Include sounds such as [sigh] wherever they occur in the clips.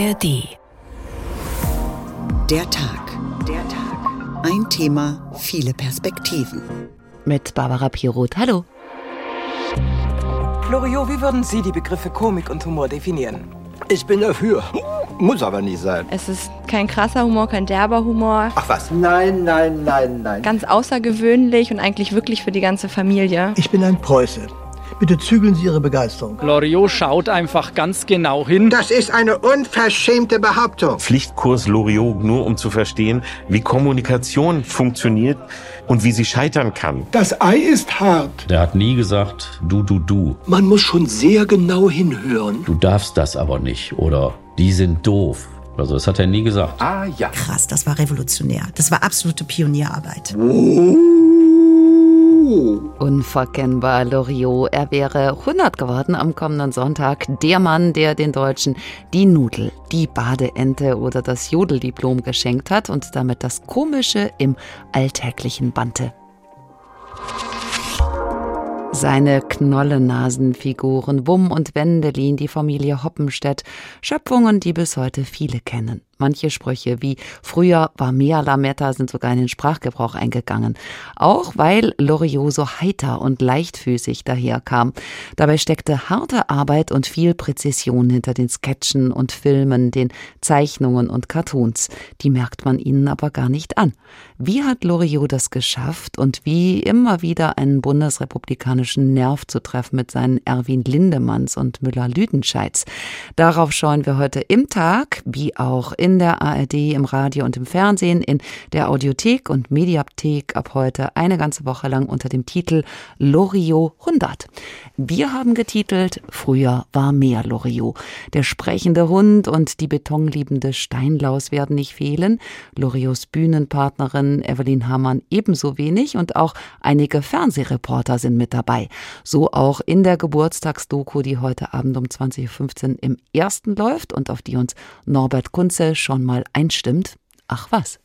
ARD. Der Tag. Der Tag. Ein Thema, viele Perspektiven. Mit Barbara Piroth. Hallo. Loriot, wie würden Sie die Begriffe Komik und Humor definieren? Ich bin dafür. Muss aber nicht sein. Es ist kein krasser Humor, kein derber Humor. Ach was? Nein, nein, nein, nein. Ganz außergewöhnlich und eigentlich wirklich für die ganze Familie. Ich bin ein Preuße. Bitte zügeln Sie Ihre Begeisterung. Loriot schaut einfach ganz genau hin. Das ist eine unverschämte Behauptung. Pflichtkurs Loriot nur um zu verstehen, wie Kommunikation funktioniert und wie sie scheitern kann. Das Ei ist hart. Der hat nie gesagt, du, du, du. Man muss schon sehr genau hinhören. Du darfst das aber nicht oder die sind doof. Also das hat er nie gesagt. Ah ja. Krass, das war revolutionär. Das war absolute Pionierarbeit. Unverkennbar Loriot. Er wäre 100 geworden am kommenden Sonntag. Der Mann, der den Deutschen die Nudel, die Badeente oder das Jodeldiplom geschenkt hat und damit das Komische im Alltäglichen bannte. Seine Knollenasenfiguren Wumm und Wendelin, die Familie Hoppenstedt, Schöpfungen, die bis heute viele kennen. Manche Sprüche wie früher war mehr Lametta sind sogar in den Sprachgebrauch eingegangen. Auch weil Loriot so heiter und leichtfüßig daherkam. Dabei steckte harte Arbeit und viel Präzision hinter den Sketchen und Filmen, den Zeichnungen und Cartoons. Die merkt man ihnen aber gar nicht an. Wie hat Loriot das geschafft und wie immer wieder einen bundesrepublikanischen Nerv zu treffen mit seinen Erwin Lindemanns und Müller-Lüdenscheids? Darauf schauen wir heute im Tag, wie auch in in der ARD, im Radio und im Fernsehen, in der Audiothek und Mediathek ab heute eine ganze Woche lang unter dem Titel Loriot 100. Wir haben getitelt Früher war mehr Loriot. Der sprechende Hund und die betonliebende Steinlaus werden nicht fehlen. Loriots Bühnenpartnerin Evelyn Hamann ebenso wenig und auch einige Fernsehreporter sind mit dabei. So auch in der Geburtstagsdoku, die heute Abend um 20.15 Uhr im ersten läuft und auf die uns Norbert Kunze schon mal einstimmt. Ach was.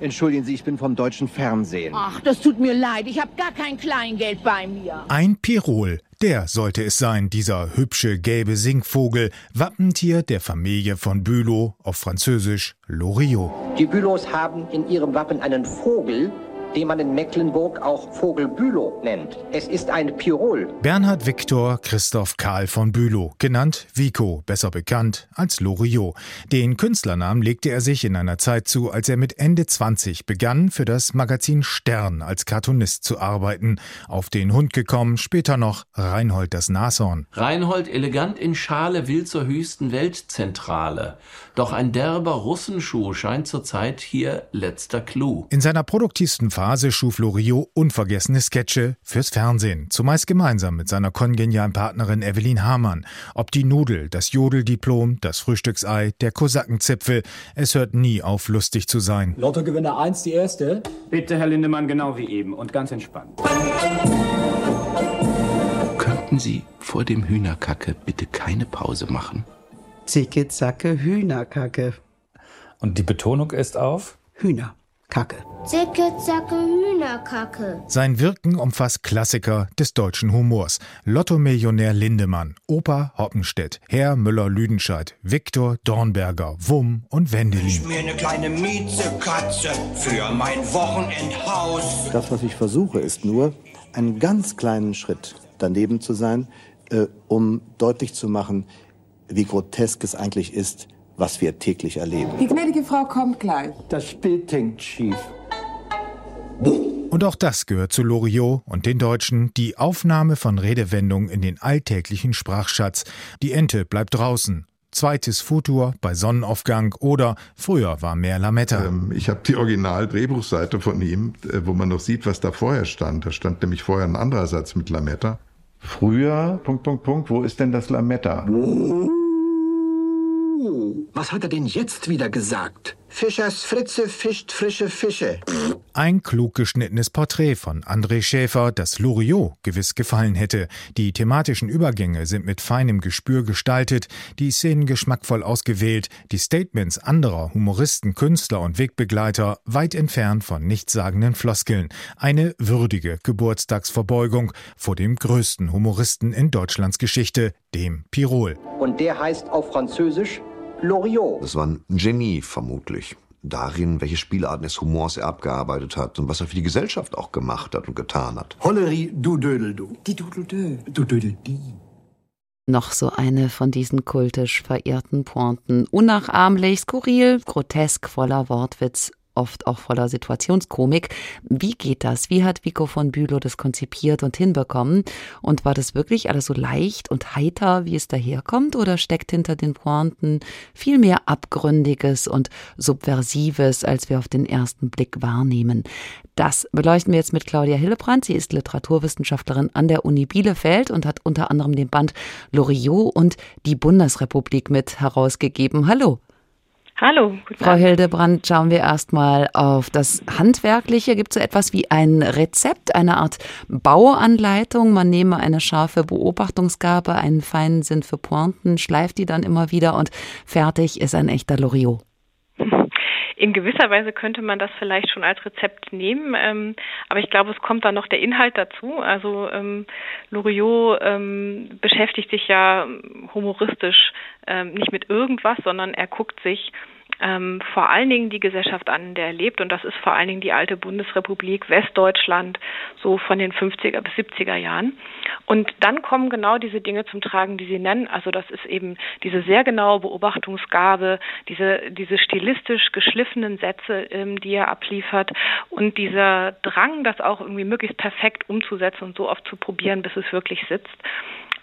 Entschuldigen Sie, ich bin vom deutschen Fernsehen. Ach, das tut mir leid. Ich habe gar kein Kleingeld bei mir. Ein Pirol. Der sollte es sein, dieser hübsche gelbe Singvogel, Wappentier der Familie von Bülow, auf Französisch Loriot. Die Bülows haben in ihrem Wappen einen Vogel, den man in Mecklenburg auch Vogel Bülow nennt. Es ist ein Pirol. Bernhard Viktor Christoph Karl von Bülow, genannt Vico, besser bekannt als Loriot. Den Künstlernamen legte er sich in einer Zeit zu, als er mit Ende 20 begann, für das Magazin Stern als Cartoonist zu arbeiten. Auf den Hund gekommen, später noch Reinhold das Nashorn. Reinhold elegant in Schale will zur höchsten Weltzentrale. Doch ein derber Russenschuh scheint zurzeit hier letzter Clou. In seiner produktivsten Phase schuf Loriot unvergessene Sketche fürs Fernsehen, zumeist gemeinsam mit seiner kongenialen Partnerin Evelyn Hamann. Ob die Nudel, das Jodeldiplom, das Frühstücksei, der Kosakenzipfel, es hört nie auf, lustig zu sein. Lottogewinner 1, die erste. Bitte, Herr Lindemann, genau wie eben und ganz entspannt. Könnten Sie vor dem Hühnerkacke bitte keine Pause machen? Zicke, zacke, Hühnerkacke. Und die Betonung ist auf? Hühnerkacke. Zicke, zacke, Hühnerkacke. Sein Wirken umfasst Klassiker des deutschen Humors. Lotto-Millionär Lindemann, Opa Hoppenstedt, Herr Müller-Lüdenscheid, Viktor Dornberger, Wumm und Wendelin. Ich mir eine kleine Miezekatze für mein Wochenendhaus. Das, was ich versuche, ist nur, einen ganz kleinen Schritt daneben zu sein, äh, um deutlich zu machen, wie grotesk es eigentlich ist, was wir täglich erleben. Die gnädige Frau kommt gleich. Das Bild hängt schief. Und auch das gehört zu Loriot und den Deutschen, die Aufnahme von Redewendungen in den alltäglichen Sprachschatz. Die Ente bleibt draußen. Zweites Futur bei Sonnenaufgang oder früher war mehr Lametta. Ähm, ich habe die Original-Drehbuchseite von ihm, äh, wo man noch sieht, was da vorher stand. Da stand nämlich vorher ein anderer Satz mit Lametta. Früher, Punkt, Punkt, Punkt, wo ist denn das Lametta? Was hat er denn jetzt wieder gesagt? Fischers Fritze fischt frische Fische. Ein klug geschnittenes Porträt von André Schäfer, das Loriot gewiss gefallen hätte. Die thematischen Übergänge sind mit feinem Gespür gestaltet, die Szenen geschmackvoll ausgewählt, die Statements anderer Humoristen, Künstler und Wegbegleiter weit entfernt von nichtssagenden Floskeln. Eine würdige Geburtstagsverbeugung vor dem größten Humoristen in Deutschlands Geschichte, dem Pirol. Und der heißt auf Französisch Loriot. Das war ein Genie vermutlich. Darin, welche Spielarten des Humors er abgearbeitet hat und was er für die Gesellschaft auch gemacht hat und getan hat. Hollerie, du Dödel, du. Die Dudeldö. Du Dödel, die. Noch so eine von diesen kultisch verehrten Pointen. Unnachahmlich, skurril, grotesk, voller Wortwitz oft auch voller Situationskomik. Wie geht das? Wie hat Vico von Bülow das konzipiert und hinbekommen? Und war das wirklich alles so leicht und heiter, wie es daherkommt? Oder steckt hinter den Pointen viel mehr Abgründiges und Subversives, als wir auf den ersten Blick wahrnehmen? Das beleuchten wir jetzt mit Claudia Hillebrand. Sie ist Literaturwissenschaftlerin an der Uni Bielefeld und hat unter anderem den Band Loriot und die Bundesrepublik mit herausgegeben. Hallo. Hallo, Frau Hildebrand, schauen wir erstmal auf das Handwerkliche. Gibt es so etwas wie ein Rezept, eine Art Bauanleitung? Man nehme eine scharfe Beobachtungsgabe, einen feinen Sinn für Pointen, schleift die dann immer wieder und fertig ist ein echter Loriot. In gewisser Weise könnte man das vielleicht schon als Rezept nehmen, ähm, aber ich glaube, es kommt dann noch der Inhalt dazu. Also ähm, Loriot ähm, beschäftigt sich ja humoristisch ähm, nicht mit irgendwas, sondern er guckt sich ähm, vor allen Dingen die Gesellschaft an, der er lebt. Und das ist vor allen Dingen die alte Bundesrepublik Westdeutschland, so von den 50er bis 70er Jahren. Und dann kommen genau diese Dinge zum Tragen, die Sie nennen. Also das ist eben diese sehr genaue Beobachtungsgabe, diese, diese stilistisch geschliffenen Sätze, ähm, die er abliefert und dieser Drang, das auch irgendwie möglichst perfekt umzusetzen und so oft zu probieren, bis es wirklich sitzt.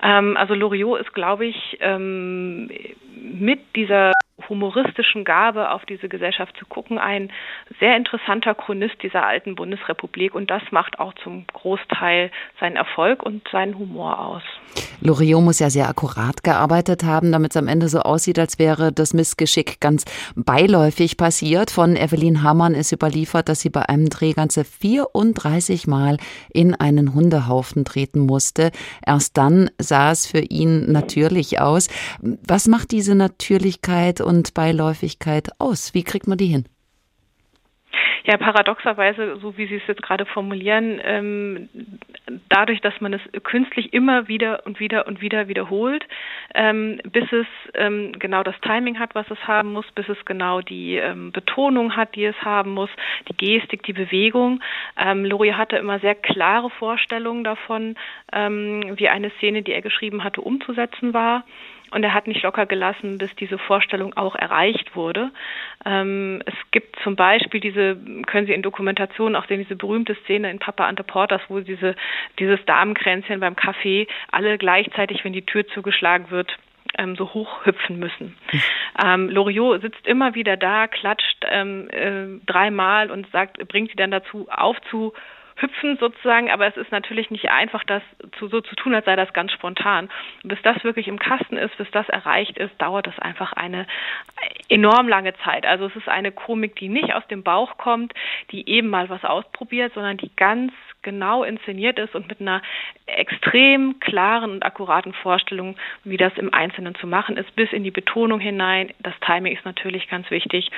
Ähm, also Loriot ist, glaube ich, ähm, mit dieser humoristischen Gabe auf diese Gesellschaft zu gucken, ein sehr interessanter Chronist dieser alten Bundesrepublik und das macht auch zum Großteil seinen Erfolg und seinen Humor aus. Loriot muss ja sehr akkurat gearbeitet haben, damit es am Ende so aussieht, als wäre das Missgeschick ganz beiläufig passiert. Von Evelyn Hamann ist überliefert, dass sie bei einem Dreh ganze 34 Mal in einen Hundehaufen treten musste. Erst dann sah es für ihn natürlich aus. Was macht diese Natürlichkeit und Beiläufigkeit aus? Wie kriegt man die hin? Ja, paradoxerweise, so wie Sie es jetzt gerade formulieren, ähm, dadurch, dass man es künstlich immer wieder und wieder und wieder wiederholt, ähm, bis es ähm, genau das Timing hat, was es haben muss, bis es genau die ähm, Betonung hat, die es haben muss, die Gestik, die Bewegung. Ähm, Lori hatte immer sehr klare Vorstellungen davon, ähm, wie eine Szene, die er geschrieben hatte, umzusetzen war. Und er hat nicht locker gelassen, bis diese Vorstellung auch erreicht wurde. Ähm, es gibt zum Beispiel diese, können Sie in Dokumentationen auch sehen, diese berühmte Szene in Papa Ante Porters, wo diese, dieses Damenkränzchen beim Kaffee alle gleichzeitig, wenn die Tür zugeschlagen wird, ähm, so hoch hüpfen müssen. Ähm, Loriot sitzt immer wieder da, klatscht ähm, äh, dreimal und sagt, bringt sie dann dazu aufzu hüpfen sozusagen, aber es ist natürlich nicht einfach, das zu, so zu tun, als sei das ganz spontan. Bis das wirklich im Kasten ist, bis das erreicht ist, dauert es einfach eine enorm lange Zeit. Also es ist eine Komik, die nicht aus dem Bauch kommt, die eben mal was ausprobiert, sondern die ganz genau inszeniert ist und mit einer extrem klaren und akkuraten Vorstellung, wie das im Einzelnen zu machen ist, bis in die Betonung hinein. Das Timing ist natürlich ganz wichtig.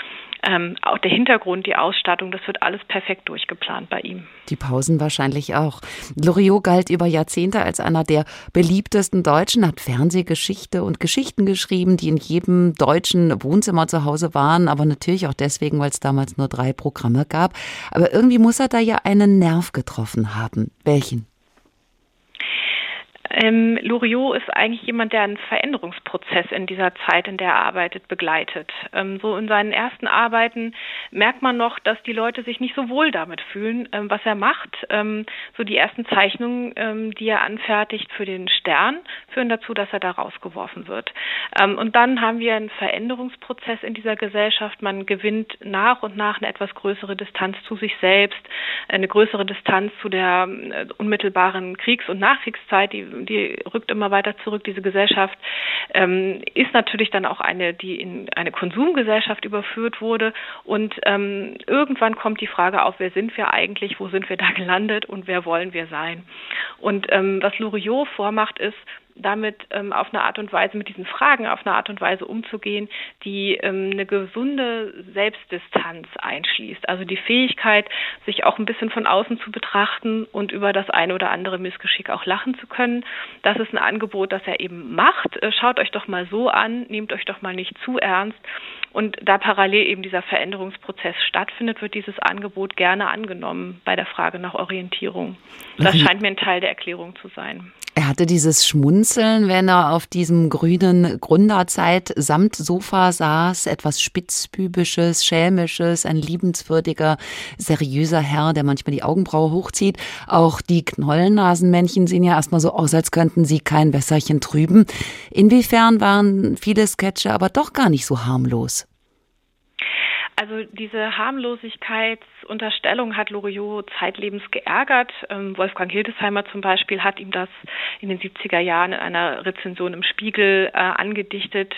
Ähm, auch der Hintergrund, die Ausstattung, das wird alles perfekt durchgeplant bei ihm. Die Pausen wahrscheinlich auch. Loriot galt über Jahrzehnte als einer der beliebtesten Deutschen, hat Fernsehgeschichte und Geschichten geschrieben, die in jedem deutschen Wohnzimmer zu Hause waren, aber natürlich auch deswegen, weil es damals nur drei Programme gab. Aber irgendwie muss er da ja einen Nerv getroffen haben. Welchen? Ähm, Loriot ist eigentlich jemand, der einen Veränderungsprozess in dieser Zeit, in der er arbeitet, begleitet. Ähm, so in seinen ersten Arbeiten merkt man noch, dass die Leute sich nicht so wohl damit fühlen, ähm, was er macht. Ähm, so die ersten Zeichnungen, ähm, die er anfertigt für den Stern, führen dazu, dass er da rausgeworfen wird. Ähm, und dann haben wir einen Veränderungsprozess in dieser Gesellschaft. Man gewinnt nach und nach eine etwas größere Distanz zu sich selbst, eine größere Distanz zu der äh, unmittelbaren Kriegs- und Nachkriegszeit, die die rückt immer weiter zurück. Diese Gesellschaft ähm, ist natürlich dann auch eine, die in eine Konsumgesellschaft überführt wurde. Und ähm, irgendwann kommt die Frage auf, wer sind wir eigentlich, wo sind wir da gelandet und wer wollen wir sein? Und ähm, was Loriot vormacht, ist, damit ähm, auf eine Art und Weise, mit diesen Fragen auf eine Art und Weise umzugehen, die ähm, eine gesunde Selbstdistanz einschließt. Also die Fähigkeit, sich auch ein bisschen von außen zu betrachten und über das eine oder andere Missgeschick auch lachen zu können. Das ist ein Angebot, das er eben macht. Äh, schaut euch doch mal so an, nehmt euch doch mal nicht zu ernst. Und da parallel eben dieser Veränderungsprozess stattfindet, wird dieses Angebot gerne angenommen bei der Frage nach Orientierung. Das scheint mir ein Teil der Erklärung zu sein. Er hatte dieses Schmunzeln, wenn er auf diesem grünen Gründerzeit-Samtsofa saß, etwas spitzbübisches, schelmisches, ein liebenswürdiger, seriöser Herr, der manchmal die Augenbraue hochzieht. Auch die Knollennasenmännchen sehen ja erstmal so aus, als könnten sie kein Wässerchen trüben. Inwiefern waren viele Sketche aber doch gar nicht so harmlos? Also diese Harmlosigkeitsunterstellung hat Loriot zeitlebens geärgert. Ähm, Wolfgang Hildesheimer zum Beispiel hat ihm das in den 70er Jahren in einer Rezension im Spiegel äh, angedichtet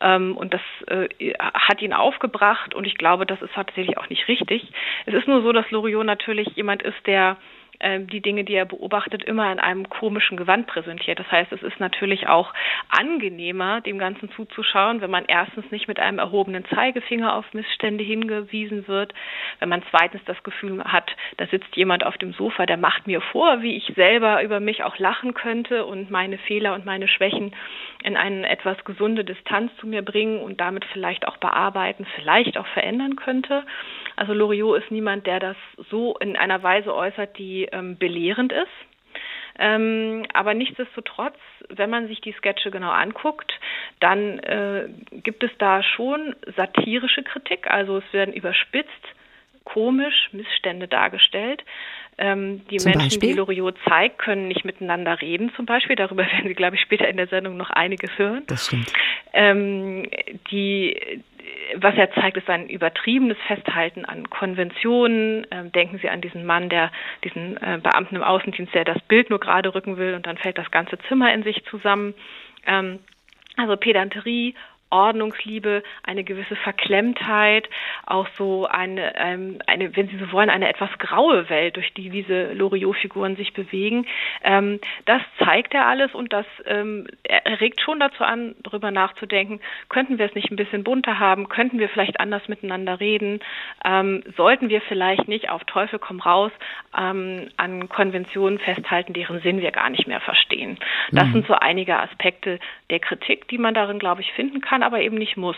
ähm, und das äh, hat ihn aufgebracht und ich glaube, das ist tatsächlich auch nicht richtig. Es ist nur so, dass Loriot natürlich jemand ist, der die Dinge, die er beobachtet, immer in einem komischen Gewand präsentiert. Das heißt, es ist natürlich auch angenehmer, dem Ganzen zuzuschauen, wenn man erstens nicht mit einem erhobenen Zeigefinger auf Missstände hingewiesen wird, wenn man zweitens das Gefühl hat, da sitzt jemand auf dem Sofa, der macht mir vor, wie ich selber über mich auch lachen könnte und meine Fehler und meine Schwächen in eine etwas gesunde Distanz zu mir bringen und damit vielleicht auch bearbeiten, vielleicht auch verändern könnte. Also Loriot ist niemand, der das so in einer Weise äußert, die ähm, belehrend ist. Ähm, aber nichtsdestotrotz, wenn man sich die Sketche genau anguckt, dann äh, gibt es da schon satirische Kritik. Also es werden überspitzt, komisch Missstände dargestellt. Ähm, die zum Menschen, Beispiel? die Loriot zeigt, können nicht miteinander reden, zum Beispiel. Darüber [laughs] werden Sie, glaube ich, später in der Sendung noch einiges hören. Das stimmt. Ähm, die was er zeigt, ist ein übertriebenes Festhalten an Konventionen. Ähm, denken Sie an diesen Mann, der diesen äh, Beamten im Außendienst, der das Bild nur gerade rücken will und dann fällt das ganze Zimmer in sich zusammen. Ähm, also Pedanterie, Ordnungsliebe, eine gewisse Verklemmtheit, auch so eine, ähm, eine, wenn Sie so wollen, eine etwas graue Welt, durch die diese Loriot-Figuren sich bewegen. Ähm, das zeigt er alles und das ähm, regt schon dazu an, darüber nachzudenken, könnten wir es nicht ein bisschen bunter haben, könnten wir vielleicht anders miteinander reden, ähm, sollten wir vielleicht nicht auf Teufel komm raus ähm, an Konventionen festhalten, deren Sinn wir gar nicht mehr verstehen. Das mhm. sind so einige Aspekte der Kritik, die man darin, glaube ich, finden kann aber eben nicht muss.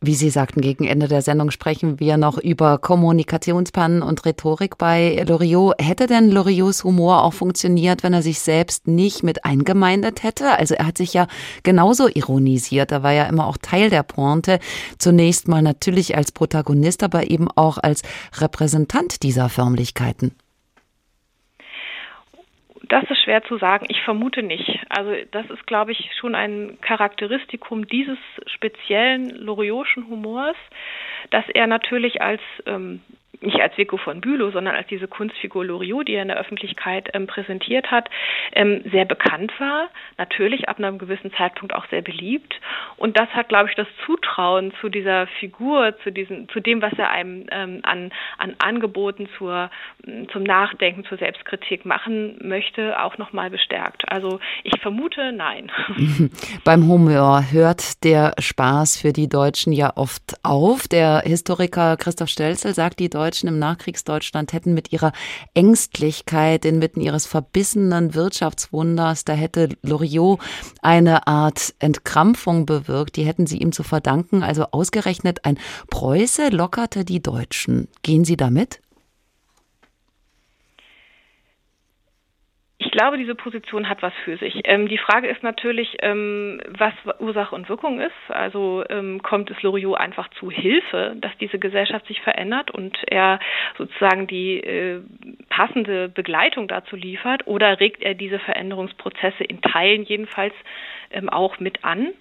Wie Sie sagten, gegen Ende der Sendung sprechen wir noch über Kommunikationspannen und Rhetorik bei Loriot. Hätte denn Loriots Humor auch funktioniert, wenn er sich selbst nicht mit eingemeindet hätte? Also er hat sich ja genauso ironisiert. Er war ja immer auch Teil der Pointe. Zunächst mal natürlich als Protagonist, aber eben auch als Repräsentant dieser Förmlichkeiten. Das ist schwer zu sagen. Ich vermute nicht. Also das ist, glaube ich, schon ein Charakteristikum dieses speziellen Loriotschen Humors, dass er natürlich als ähm, nicht als Vico von Bülow, sondern als diese Kunstfigur Loriot, die er in der Öffentlichkeit ähm, präsentiert hat, ähm, sehr bekannt war, natürlich ab einem gewissen Zeitpunkt auch sehr beliebt. Und das hat, glaube ich, das Zutrauen zu dieser Figur, zu diesem, zu dem, was er einem ähm, an, an Angeboten zur, zum Nachdenken, zur Selbstkritik machen möchte, auch nochmal bestärkt. Also ich vermute, nein. [laughs] Beim Humor hört der Spaß für die Deutschen ja oft auf. Der Historiker Christoph Stelzel sagt, die Deutschen Deutschen im Nachkriegsdeutschland hätten mit ihrer Ängstlichkeit inmitten ihres verbissenen Wirtschaftswunders, da hätte Loriot eine Art Entkrampfung bewirkt, die hätten sie ihm zu verdanken. Also ausgerechnet ein Preuße lockerte die Deutschen. Gehen Sie damit? Ich glaube, diese Position hat was für sich. Ähm, die Frage ist natürlich, ähm, was Ursache und Wirkung ist. Also ähm, kommt es Loriot einfach zu Hilfe, dass diese Gesellschaft sich verändert und er sozusagen die äh, passende Begleitung dazu liefert oder regt er diese Veränderungsprozesse in Teilen jedenfalls ähm, auch mit an?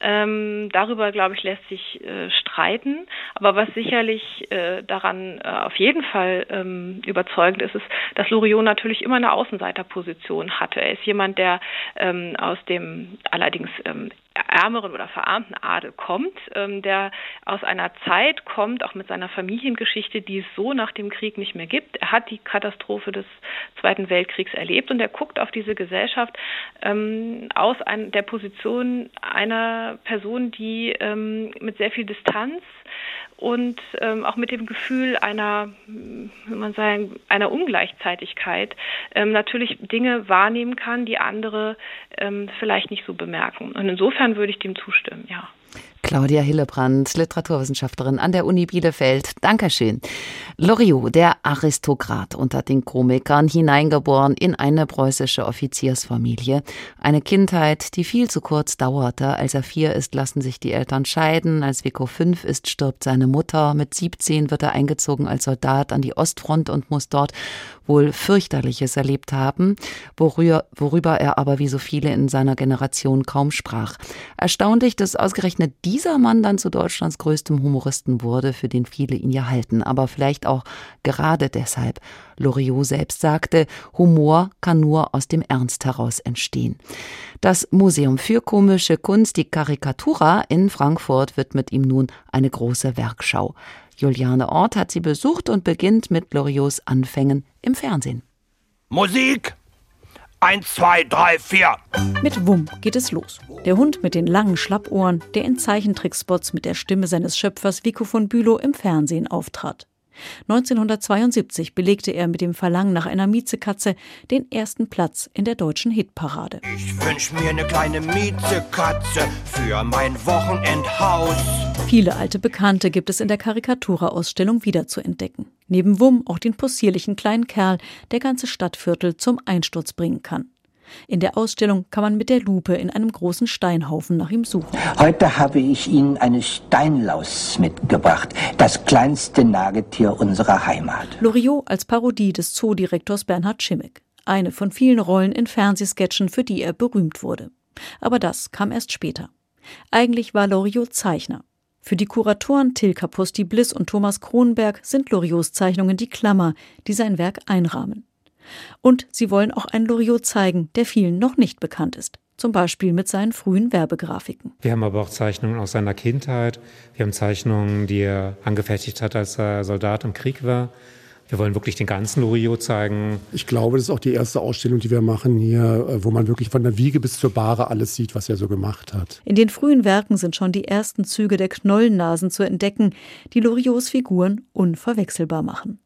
Ähm, darüber, glaube ich, lässt sich äh, streiten. Aber was sicherlich äh, daran äh, auf jeden Fall ähm, überzeugend ist, ist, dass Loriot natürlich immer eine Außenseiterposition hatte. Er ist jemand, der ähm, aus dem allerdings ähm, ärmeren oder verarmten Adel kommt, ähm, der aus einer Zeit kommt, auch mit seiner Familiengeschichte, die es so nach dem Krieg nicht mehr gibt. Er hat die Katastrophe des Zweiten Weltkriegs erlebt und er guckt auf diese Gesellschaft ähm, aus ein, der Position einer Person, die ähm, mit sehr viel Distanz und ähm, auch mit dem Gefühl einer, man sagen, einer Ungleichzeitigkeit ähm, natürlich Dinge wahrnehmen kann, die andere ähm, vielleicht nicht so bemerken. Und insofern würde ich dem zustimmen, ja. Claudia Hillebrand, Literaturwissenschaftlerin an der Uni Bielefeld. Dankeschön. Loriot, der Aristokrat unter den Komikern, hineingeboren in eine preußische Offiziersfamilie. Eine Kindheit, die viel zu kurz dauerte. Als er vier ist, lassen sich die Eltern scheiden. Als Vico fünf ist, stirbt seine Mutter. Mit 17 wird er eingezogen als Soldat an die Ostfront und muss dort wohl fürchterliches erlebt haben, worüber, worüber er aber wie so viele in seiner Generation kaum sprach. Erstaunlich, dass ausgerechnet dieser Mann dann zu Deutschlands größtem Humoristen wurde, für den viele ihn ja halten, aber vielleicht auch gerade deshalb. Loriot selbst sagte, Humor kann nur aus dem Ernst heraus entstehen. Das Museum für komische Kunst, die Karikatura in Frankfurt, wird mit ihm nun eine große Werkschau. Juliane Ort hat sie besucht und beginnt mit Loriots Anfängen im Fernsehen. Musik! Eins, zwei, drei, vier. Mit Wumm geht es los. Der Hund mit den langen Schlappohren, der in Zeichentrickspots mit der Stimme seines Schöpfers Vico von Bülow im Fernsehen auftrat. 1972 belegte er mit dem Verlangen nach einer Miezekatze den ersten Platz in der deutschen Hitparade. Ich wünsch mir eine kleine Miezekatze für mein Wochenendhaus. Viele alte Bekannte gibt es in der Karikatura-Ausstellung wiederzuentdecken. Neben Wumm auch den possierlichen kleinen Kerl, der ganze Stadtviertel zum Einsturz bringen kann. In der Ausstellung kann man mit der Lupe in einem großen Steinhaufen nach ihm suchen. Heute habe ich Ihnen eine Steinlaus mitgebracht, das kleinste Nagetier unserer Heimat. Loriot als Parodie des Zoodirektors Bernhard Schimmick. Eine von vielen Rollen in Fernsehsketchen, für die er berühmt wurde. Aber das kam erst später. Eigentlich war Loriot Zeichner. Für die Kuratoren Till Kapusti Bliss und Thomas Kronberg sind Loriots Zeichnungen die Klammer, die sein Werk einrahmen. Und sie wollen auch einen Loriot zeigen, der vielen noch nicht bekannt ist. Zum Beispiel mit seinen frühen Werbegrafiken. Wir haben aber auch Zeichnungen aus seiner Kindheit. Wir haben Zeichnungen, die er angefertigt hat, als er Soldat im Krieg war. Wir wollen wirklich den ganzen Loriot zeigen. Ich glaube, das ist auch die erste Ausstellung, die wir machen hier, äh, wo man wirklich von der Wiege bis zur Bahre alles sieht, was er so gemacht hat. In den frühen Werken sind schon die ersten Züge der Knollennasen zu entdecken, die Loriots Figuren unverwechselbar machen.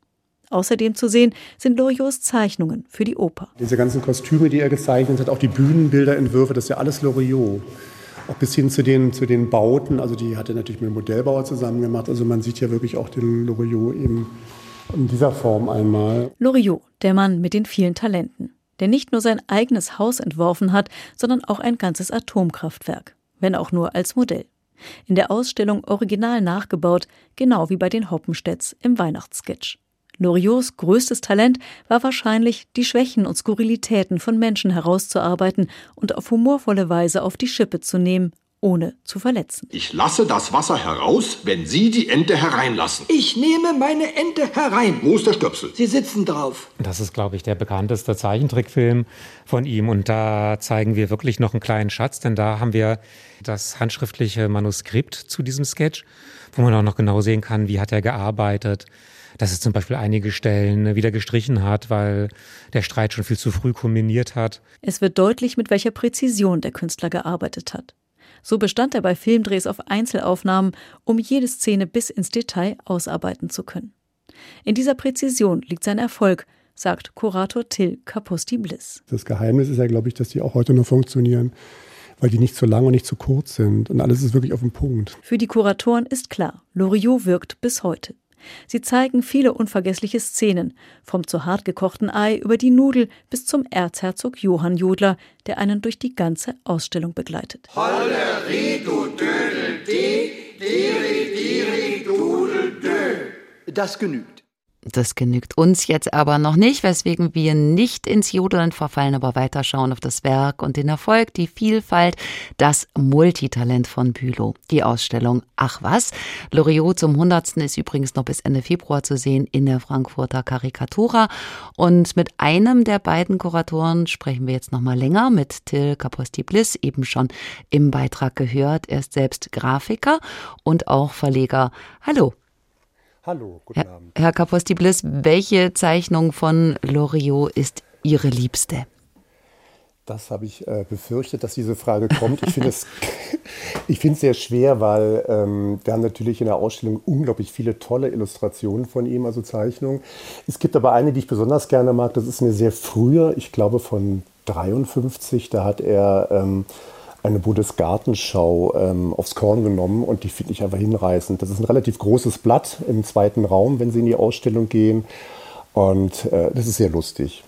Außerdem zu sehen sind Loriots Zeichnungen für die Oper. Diese ganzen Kostüme, die er gezeichnet hat, auch die Bühnenbilderentwürfe, das ist ja alles Loriot. Auch bis hin zu den, zu den Bauten, also die hat er natürlich mit dem Modellbauer zusammen gemacht. Also man sieht ja wirklich auch den Loriot eben in dieser Form einmal. Loriot, der Mann mit den vielen Talenten, der nicht nur sein eigenes Haus entworfen hat, sondern auch ein ganzes Atomkraftwerk, wenn auch nur als Modell. In der Ausstellung original nachgebaut, genau wie bei den Hoppenstedts im Weihnachtssketch. Loriots größtes Talent war wahrscheinlich, die Schwächen und Skurrilitäten von Menschen herauszuarbeiten und auf humorvolle Weise auf die Schippe zu nehmen, ohne zu verletzen. Ich lasse das Wasser heraus, wenn Sie die Ente hereinlassen. Ich nehme meine Ente herein. Wo ist der Stöpsel? Sie sitzen drauf. Das ist, glaube ich, der bekannteste Zeichentrickfilm von ihm. Und da zeigen wir wirklich noch einen kleinen Schatz, denn da haben wir das handschriftliche Manuskript zu diesem Sketch, wo man auch noch genau sehen kann, wie hat er gearbeitet dass es zum Beispiel einige Stellen wieder gestrichen hat, weil der Streit schon viel zu früh kulminiert hat. Es wird deutlich, mit welcher Präzision der Künstler gearbeitet hat. So bestand er bei Filmdrehs auf Einzelaufnahmen, um jede Szene bis ins Detail ausarbeiten zu können. In dieser Präzision liegt sein Erfolg, sagt Kurator Till Kapusti Bliss. Das Geheimnis ist ja, glaube ich, dass die auch heute noch funktionieren, weil die nicht zu lang und nicht zu kurz sind. Und alles ist wirklich auf dem Punkt. Für die Kuratoren ist klar, Loriot wirkt bis heute. Sie zeigen viele unvergessliche Szenen, vom zu hart gekochten Ei über die Nudel bis zum Erzherzog Johann Jodler, der einen durch die ganze Ausstellung begleitet. Holleri, du Dödel, di, diri, diri, dudel, dö. Das genügt. Das genügt uns jetzt aber noch nicht, weswegen wir nicht ins Jodeln verfallen, aber weiterschauen auf das Werk und den Erfolg, die Vielfalt, das Multitalent von Bülow. Die Ausstellung Ach was? Loriot zum 100. ist übrigens noch bis Ende Februar zu sehen in der Frankfurter Karikatura. Und mit einem der beiden Kuratoren sprechen wir jetzt noch mal länger, mit Till Kaposti-Bliss, eben schon im Beitrag gehört. Er ist selbst Grafiker und auch Verleger. Hallo. Hallo, guten Herr, Abend. Herr Kaposti-Bliss, welche Zeichnung von Loriot ist Ihre liebste? Das habe ich äh, befürchtet, dass diese Frage kommt. Ich finde es [laughs] ich finde es sehr schwer, weil ähm, wir haben natürlich in der Ausstellung unglaublich viele tolle Illustrationen von ihm, also Zeichnungen. Es gibt aber eine, die ich besonders gerne mag. Das ist eine sehr frühe, ich glaube von 53. Da hat er ähm, eine Bundesgartenschau ähm, aufs Korn genommen und die finde ich einfach hinreißend. Das ist ein relativ großes Blatt im zweiten Raum, wenn Sie in die Ausstellung gehen. Und äh, das ist sehr lustig.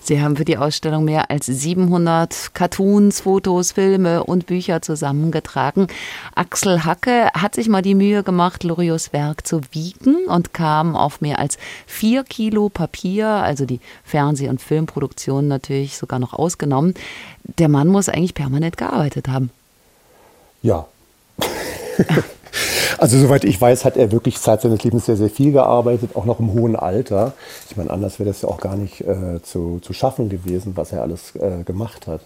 Sie haben für die Ausstellung mehr als 700 Cartoons, Fotos, Filme und Bücher zusammengetragen. Axel Hacke hat sich mal die Mühe gemacht, Loriots Werk zu wiegen und kam auf mehr als vier Kilo Papier, also die Fernseh- und Filmproduktion natürlich sogar noch ausgenommen. Der Mann muss eigentlich permanent gearbeitet haben. Ja. [laughs] Also soweit ich weiß, hat er wirklich Zeit seines Lebens sehr, sehr viel gearbeitet, auch noch im hohen Alter. Ich meine, anders wäre das ja auch gar nicht äh, zu, zu schaffen gewesen, was er alles äh, gemacht hat.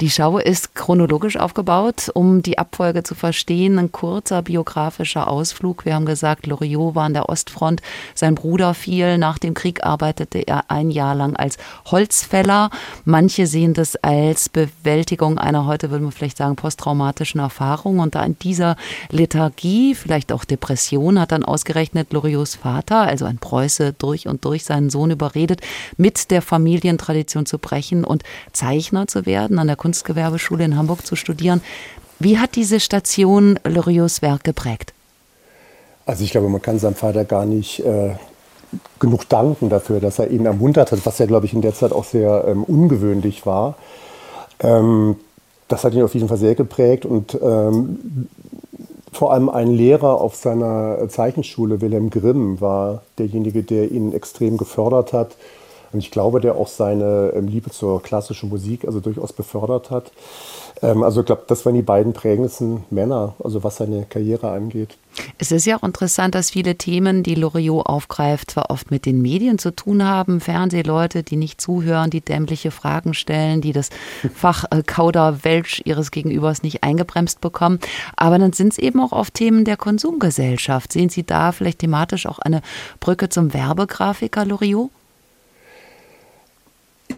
Die Schau ist chronologisch aufgebaut, um die Abfolge zu verstehen. Ein kurzer biografischer Ausflug. Wir haben gesagt, Loriot war an der Ostfront. Sein Bruder fiel. Nach dem Krieg arbeitete er ein Jahr lang als Holzfäller. Manche sehen das als Bewältigung einer, heute würde man vielleicht sagen, posttraumatischen Erfahrung. Und da in dieser Lethargie, vielleicht auch Depression, hat dann ausgerechnet Loriots Vater, also ein Preuße, durch und durch seinen Sohn überredet, mit der Familientradition zu brechen und Zeichner zu werden an der Kunstgewerbeschule in Hamburg zu studieren. Wie hat diese Station Loriots Werk geprägt? Also ich glaube, man kann seinem Vater gar nicht äh, genug danken dafür, dass er ihn ermuntert hat, was ja, glaube ich, in der Zeit auch sehr ähm, ungewöhnlich war. Ähm, das hat ihn auf jeden Fall sehr geprägt und ähm, vor allem ein Lehrer auf seiner Zeichenschule, Wilhelm Grimm, war derjenige, der ihn extrem gefördert hat und ich glaube, der auch seine ähm, Liebe zur klassischen Musik also durchaus befördert hat. Ähm, also ich glaube, das waren die beiden prägendsten Männer, also was seine Karriere angeht. Es ist ja auch interessant, dass viele Themen, die Loriot aufgreift, zwar oft mit den Medien zu tun haben. Fernsehleute, die nicht zuhören, die dämliche Fragen stellen, die das [laughs] Fach äh, Kauderwelsch ihres Gegenübers nicht eingebremst bekommen. Aber dann sind es eben auch oft Themen der Konsumgesellschaft. Sehen Sie da vielleicht thematisch auch eine Brücke zum Werbegrafiker Loriot?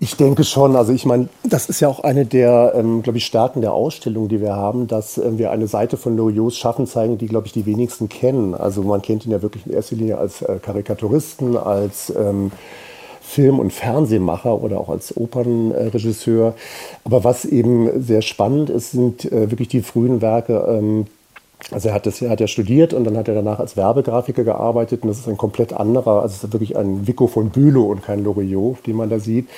Ich denke schon. Also ich meine, das ist ja auch eine der, ähm, glaube ich, Stärken der Ausstellung, die wir haben, dass äh, wir eine Seite von Loriots Schaffen zeigen, die, glaube ich, die wenigsten kennen. Also man kennt ihn ja wirklich in erster Linie als äh, Karikaturisten, als ähm, Film- und Fernsehmacher oder auch als Opernregisseur. Aber was eben sehr spannend ist, sind äh, wirklich die frühen Werke. Also er hat, das, er hat ja studiert und dann hat er danach als Werbegrafiker gearbeitet und das ist ein komplett anderer, also es ist wirklich ein Vico von Bülow und kein Loriot, den man da sieht.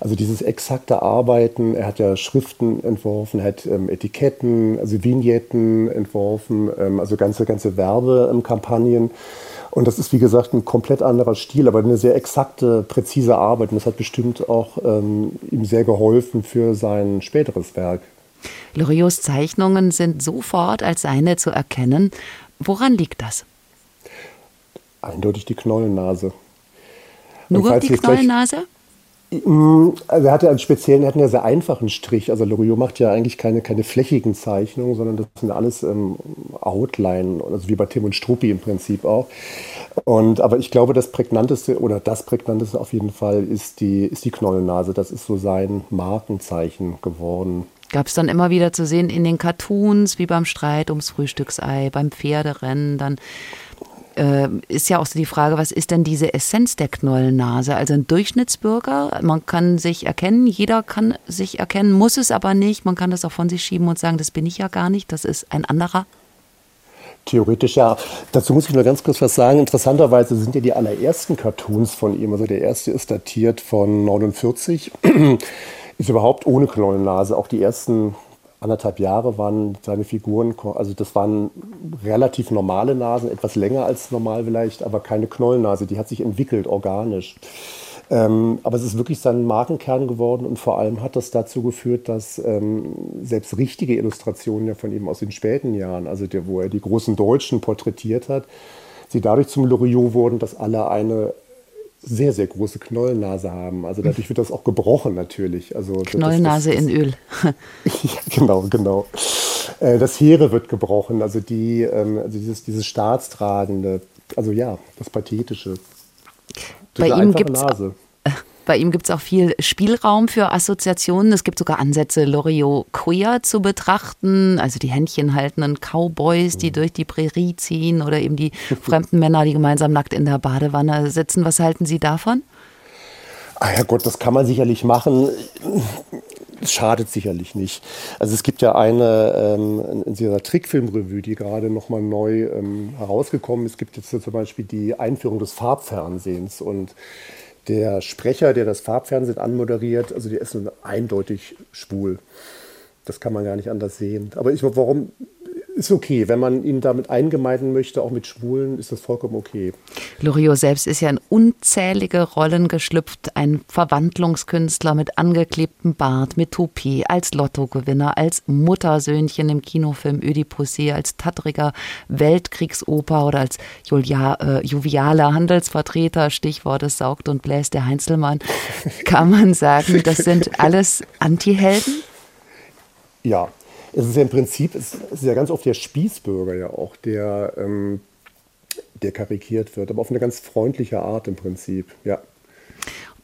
Also dieses exakte Arbeiten, er hat ja Schriften entworfen, hat ähm, Etiketten, also Vignetten entworfen, ähm, also ganze, ganze Werbekampagnen. Und das ist, wie gesagt, ein komplett anderer Stil, aber eine sehr exakte, präzise Arbeit. Und das hat bestimmt auch ähm, ihm sehr geholfen für sein späteres Werk. Loriots Zeichnungen sind sofort als seine zu erkennen. Woran liegt das? Eindeutig die Knollennase. Nur die Knollennase? Mm, also er hatte einen speziellen, er hat einen sehr einfachen Strich. Also Loriot macht ja eigentlich keine, keine flächigen Zeichnungen, sondern das sind alles ähm, Outline, also wie bei Tim und Struppi im Prinzip auch. Und, aber ich glaube, das prägnanteste oder das prägnanteste auf jeden Fall ist die, ist die Knollennase. Das ist so sein Markenzeichen geworden. Gab es dann immer wieder zu sehen in den Cartoons, wie beim Streit ums Frühstücksei, beim Pferderennen, dann äh, ist ja auch so die Frage, was ist denn diese Essenz der Knollennase? Also ein Durchschnittsbürger, man kann sich erkennen, jeder kann sich erkennen, muss es aber nicht. Man kann das auch von sich schieben und sagen, das bin ich ja gar nicht, das ist ein anderer. Theoretisch ja. Dazu muss ich nur ganz kurz was sagen. Interessanterweise sind ja die allerersten Cartoons von ihm, also der erste ist datiert von 49, ist überhaupt ohne Knollennase. Auch die ersten anderthalb Jahre waren seine Figuren, also das waren relativ normale Nasen, etwas länger als normal vielleicht, aber keine Knollennase. Die hat sich entwickelt organisch. Ähm, aber es ist wirklich sein Markenkern geworden und vor allem hat das dazu geführt, dass ähm, selbst richtige Illustrationen ja von ihm aus den späten Jahren, also der, wo er die großen Deutschen porträtiert hat, sie dadurch zum Loriot wurden, dass alle eine sehr, sehr große Knollennase haben. Also dadurch wird das auch gebrochen natürlich. Also Knollennase das, das, das, in Öl. [laughs] ja, genau, genau. Äh, das Heere wird gebrochen, also, die, ähm, also dieses, dieses Staatstragende, also ja, das Pathetische. Bei ihm gibt es bei ihm gibt es auch viel Spielraum für Assoziationen. Es gibt sogar Ansätze, Loriot queer zu betrachten, also die Händchen haltenden Cowboys, die durch die Prärie ziehen oder eben die [laughs] fremden Männer, die gemeinsam nackt in der Badewanne sitzen. Was halten Sie davon? Ah ja Gott, das kann man sicherlich machen. Es schadet sicherlich nicht. Also es gibt ja eine ähm, in dieser Trickfilmrevue, die gerade noch mal neu ähm, herausgekommen ist. Es gibt jetzt zum Beispiel die Einführung des Farbfernsehens und der Sprecher, der das Farbfernsehen anmoderiert, also der ist eindeutig schwul. Das kann man gar nicht anders sehen. Aber ich, warum ist okay. Wenn man ihn damit eingemeinden möchte, auch mit Schwulen, ist das vollkommen okay. Loriot selbst ist ja in unzählige Rollen geschlüpft. Ein Verwandlungskünstler mit angeklebtem Bart, mit Toupet, als Lottogewinner, als Muttersöhnchen im Kinofilm Ödipussee, als tattriger Weltkriegsoper oder als Julia, äh, jovialer Handelsvertreter, Stichwort es saugt und bläst der Heinzelmann. [laughs] Kann man sagen, das sind alles Antihelden? Ja, es ist ja im Prinzip, es ist ja ganz oft der Spießbürger ja auch, der, ähm, der karikiert wird, aber auf eine ganz freundliche Art im Prinzip, ja.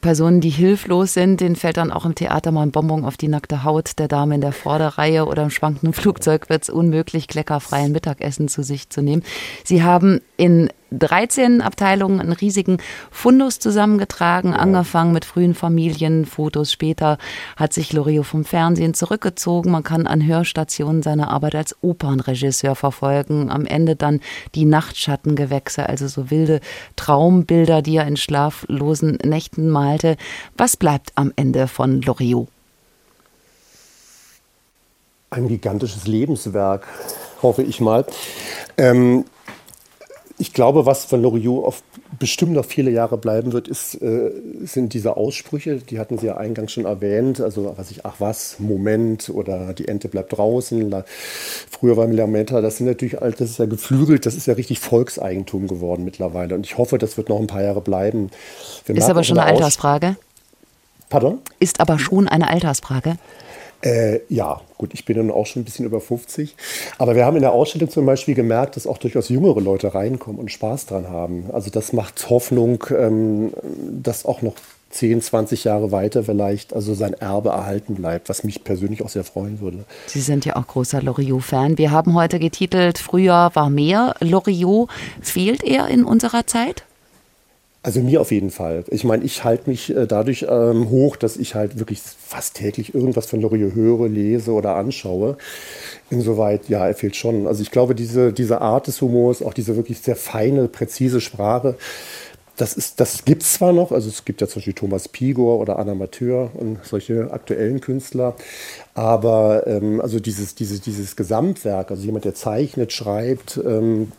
Personen, die hilflos sind, denen fällt dann auch im Theater mal ein Bonbon auf die nackte Haut der Dame in der Vorderreihe oder im schwankenden Flugzeug wird es unmöglich, kleckerfreien Mittagessen zu sich zu nehmen. Sie haben in 13 Abteilungen einen riesigen Fundus zusammengetragen, ja. angefangen mit frühen Familienfotos. Später hat sich Loriot vom Fernsehen zurückgezogen. Man kann an Hörstationen seine Arbeit als Opernregisseur verfolgen. Am Ende dann die Nachtschattengewächse, also so wilde Traumbilder, die er in schlaflosen Nächten malte. Was bleibt am Ende von Loriot? Ein gigantisches Lebenswerk, hoffe ich mal. Ähm, ich glaube, was von Loriot auf bestimmt noch viele Jahre bleiben wird, ist, äh, sind diese Aussprüche, die hatten Sie ja eingangs schon erwähnt, also was ich, ach was, Moment oder die Ente bleibt draußen. La, früher war Lametta, das sind natürlich, das ist ja geflügelt, das ist ja richtig Volkseigentum geworden mittlerweile und ich hoffe, das wird noch ein paar Jahre bleiben. Wir ist aber schon eine Altersfrage. Pardon? Ist aber schon eine Altersfrage. Äh, ja, gut, ich bin dann auch schon ein bisschen über 50. Aber wir haben in der Ausstellung zum Beispiel gemerkt, dass auch durchaus jüngere Leute reinkommen und Spaß dran haben. Also das macht Hoffnung, ähm, dass auch noch 10, 20 Jahre weiter vielleicht also sein Erbe erhalten bleibt, was mich persönlich auch sehr freuen würde. Sie sind ja auch großer Loriot-Fan. Wir haben heute getitelt, früher war mehr Loriot. Fehlt er in unserer Zeit? Also mir auf jeden Fall. Ich meine, ich halte mich äh, dadurch ähm, hoch, dass ich halt wirklich fast täglich irgendwas von Loriot höre, lese oder anschaue. Insoweit, ja, er fehlt schon. Also ich glaube, diese, diese Art des Humors, auch diese wirklich sehr feine, präzise Sprache, das, das gibt es zwar noch, also es gibt ja zum Beispiel Thomas Pigor oder Anna Mateur und solche aktuellen Künstler, aber ähm, also dieses, dieses, dieses Gesamtwerk, also jemand, der zeichnet, schreibt, ähm,